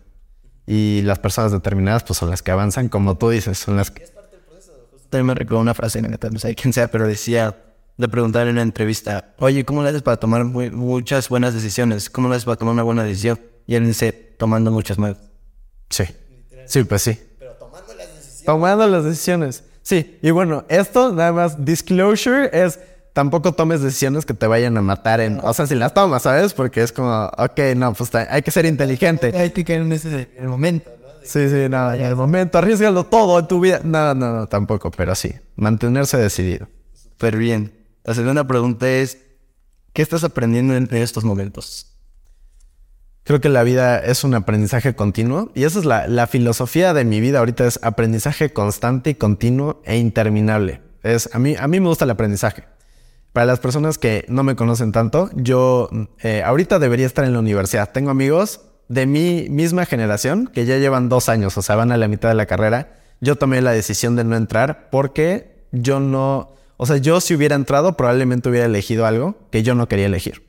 Y las personas determinadas, pues son las que avanzan, como tú dices, son las que... También me recuerdo una frase, no sé quién sea, pero decía, le preguntaron en una entrevista, oye, ¿cómo le haces para tomar muy- muchas buenas decisiones? ¿Cómo le haces para tomar una buena decisión? Y él dice, tomando muchas más. Sí. Sí, pues sí. Tomando las decisiones. Tomando las decisiones. Sí, y bueno, esto nada más, disclosure es tampoco tomes decisiones que te vayan a matar en, o sea, si las tomas, ¿sabes? Porque es como, ok, no, pues hay que ser inteligente. Hay que caer en ese el momento. Sí, sí, nada, en el momento, arriesgalo todo en tu vida. No, no, no, tampoco, pero sí, mantenerse decidido. Pero bien, la segunda pregunta es, ¿qué estás aprendiendo en, en estos momentos? Creo que la vida es un aprendizaje continuo y esa es la, filosofía de mi vida ahorita es aprendizaje constante y continuo e interminable. Es, a, mí, a mí me gusta el aprendizaje. Para las personas que no me conocen tanto, yo eh, ahorita debería estar en la universidad. Tengo amigos de mi misma generación que ya llevan dos años, o sea, van a la mitad de la carrera. Yo tomé la decisión de no entrar porque yo no, o sea, yo si hubiera entrado probablemente hubiera elegido algo que yo no quería elegir.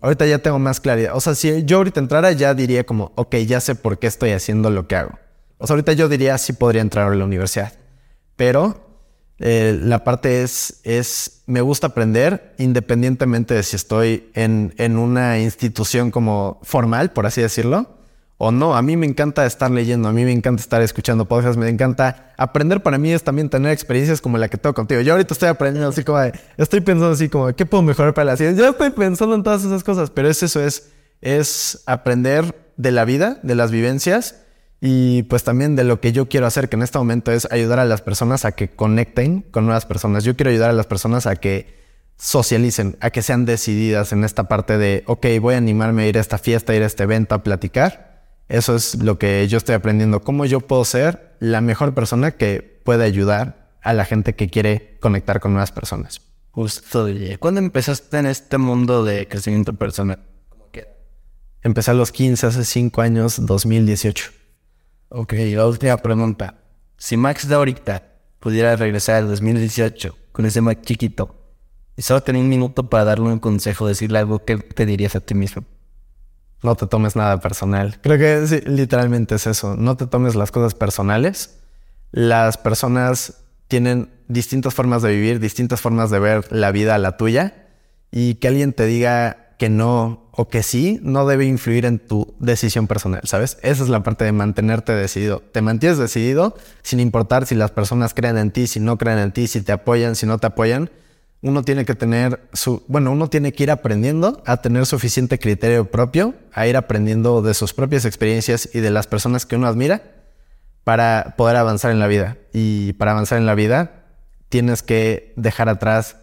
Ahorita ya tengo más claridad. O sea, si yo ahorita entrara, ya diría como, ok, ya sé por qué estoy haciendo lo que hago. O sea, ahorita yo diría sí podría entrar a la universidad. Pero eh, la parte es, es, me gusta aprender independientemente de si estoy en, en una institución como formal, por así decirlo, o no. A mí me encanta estar leyendo, a mí me encanta estar escuchando podcasts, me encanta aprender. Para mí es también tener experiencias como la que tengo contigo. Yo ahorita estoy aprendiendo así como, de, estoy pensando así como, ¿qué puedo mejorar para la ciencia? Yo estoy pensando en todas esas cosas, pero es eso, es, es aprender de la vida, de las vivencias y pues también de lo que yo quiero hacer, que en este momento es ayudar a las personas a que conecten con nuevas personas. Yo quiero ayudar a las personas a que socialicen, a que sean decididas en esta parte de, ok, voy a animarme a ir a esta fiesta, a ir a este evento, a platicar eso es lo que yo estoy aprendiendo. ¿Cómo yo puedo ser la mejor persona que puede ayudar a la gente que quiere conectar con nuevas personas? Justo, ¿cuándo empezaste en este mundo de crecimiento personal? Empecé a los 15, hace 5 años, 2018. Ok, la última pregunta. Si Max de ahorita pudiera regresar al 2018 con ese Max chiquito y solo tenía un minuto para darle un consejo, decirle algo, ¿qué te dirías a ti mismo? No te tomes nada personal. Creo que literalmente es eso. No te tomes las cosas personales. Las personas tienen distintas formas de vivir, distintas formas de ver la vida a la tuya. Y que alguien te diga que no o que sí, no debe influir en tu decisión personal, ¿sabes? Esa es la parte de mantenerte decidido. Te mantienes decidido sin importar si las personas creen en ti, si no creen en ti, si te apoyan, si no te apoyan uno tiene que tener su, bueno, uno tiene que ir aprendiendo a tener suficiente criterio propio, a ir aprendiendo de sus propias experiencias y de las personas que uno admira para poder avanzar en la vida. Y para avanzar en la vida tienes que dejar atrás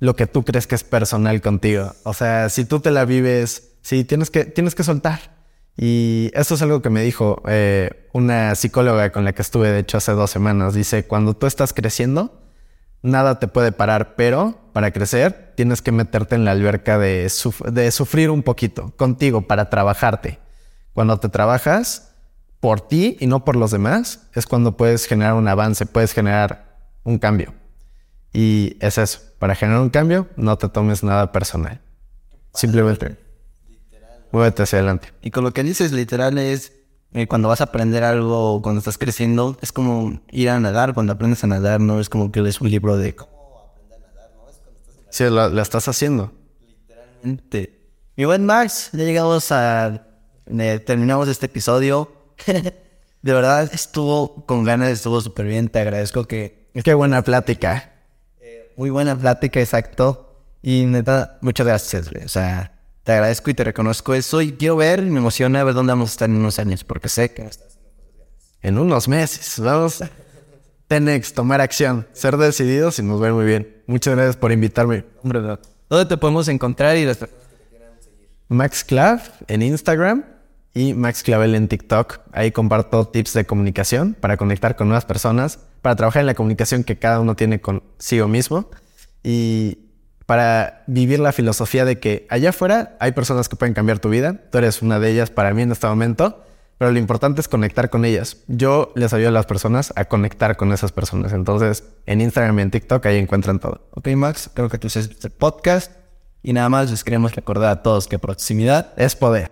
lo que tú crees que es personal contigo. O sea, si tú te la vives, sí, tienes que, tienes que soltar. Y eso es algo que me dijo eh, una psicóloga con la que estuve, de hecho, hace dos semanas. Dice, cuando tú estás creciendo, nada te puede parar, pero para crecer tienes que meterte en la alberca de, de sufrir un poquito contigo para trabajarte. Cuando te trabajas por ti y no por los demás, es cuando puedes generar un avance, puedes generar un cambio. Y es eso, para generar un cambio, no te tomes nada personal. Simplemente muévete hacia adelante. Y con lo que dices literal es eh, cuando vas a aprender algo, cuando estás creciendo, es como ir a nadar. Cuando aprendes a nadar, no es como que lees un libro de cómo aprender a nadar, ¿no? Es cuando estás Sí, la, estás haciendo. Literalmente. Mi buen Max, ya llegamos a. Eh, terminamos este episodio. de verdad, estuvo con ganas, estuvo súper bien. Te agradezco que. Qué buena plática. Eh, muy buena plática, exacto. Y neta, muchas gracias, O sea, te agradezco y te reconozco eso y quiero ver y me emociona ver dónde vamos a estar en unos años, porque sé que En unos meses, vamos. Tenex, tomar acción, ser decididos y nos ver muy bien. Muchas gracias por invitarme. Hombre, ¿dónde te podemos encontrar y las Max Clav en Instagram y Max Clavel en TikTok. Ahí comparto tips de comunicación para conectar con nuevas personas, para trabajar en la comunicación que cada uno tiene consigo mismo. Y para vivir la filosofía de que allá afuera hay personas que pueden cambiar tu vida. Tú eres una de ellas para mí en este momento, pero lo importante es conectar con ellas. Yo les ayudo a las personas a conectar con esas personas. Entonces, en Instagram y en TikTok ahí encuentran todo. Ok, Max, creo que tú haces este podcast. Y nada más les queremos recordar a todos que proximidad es poder.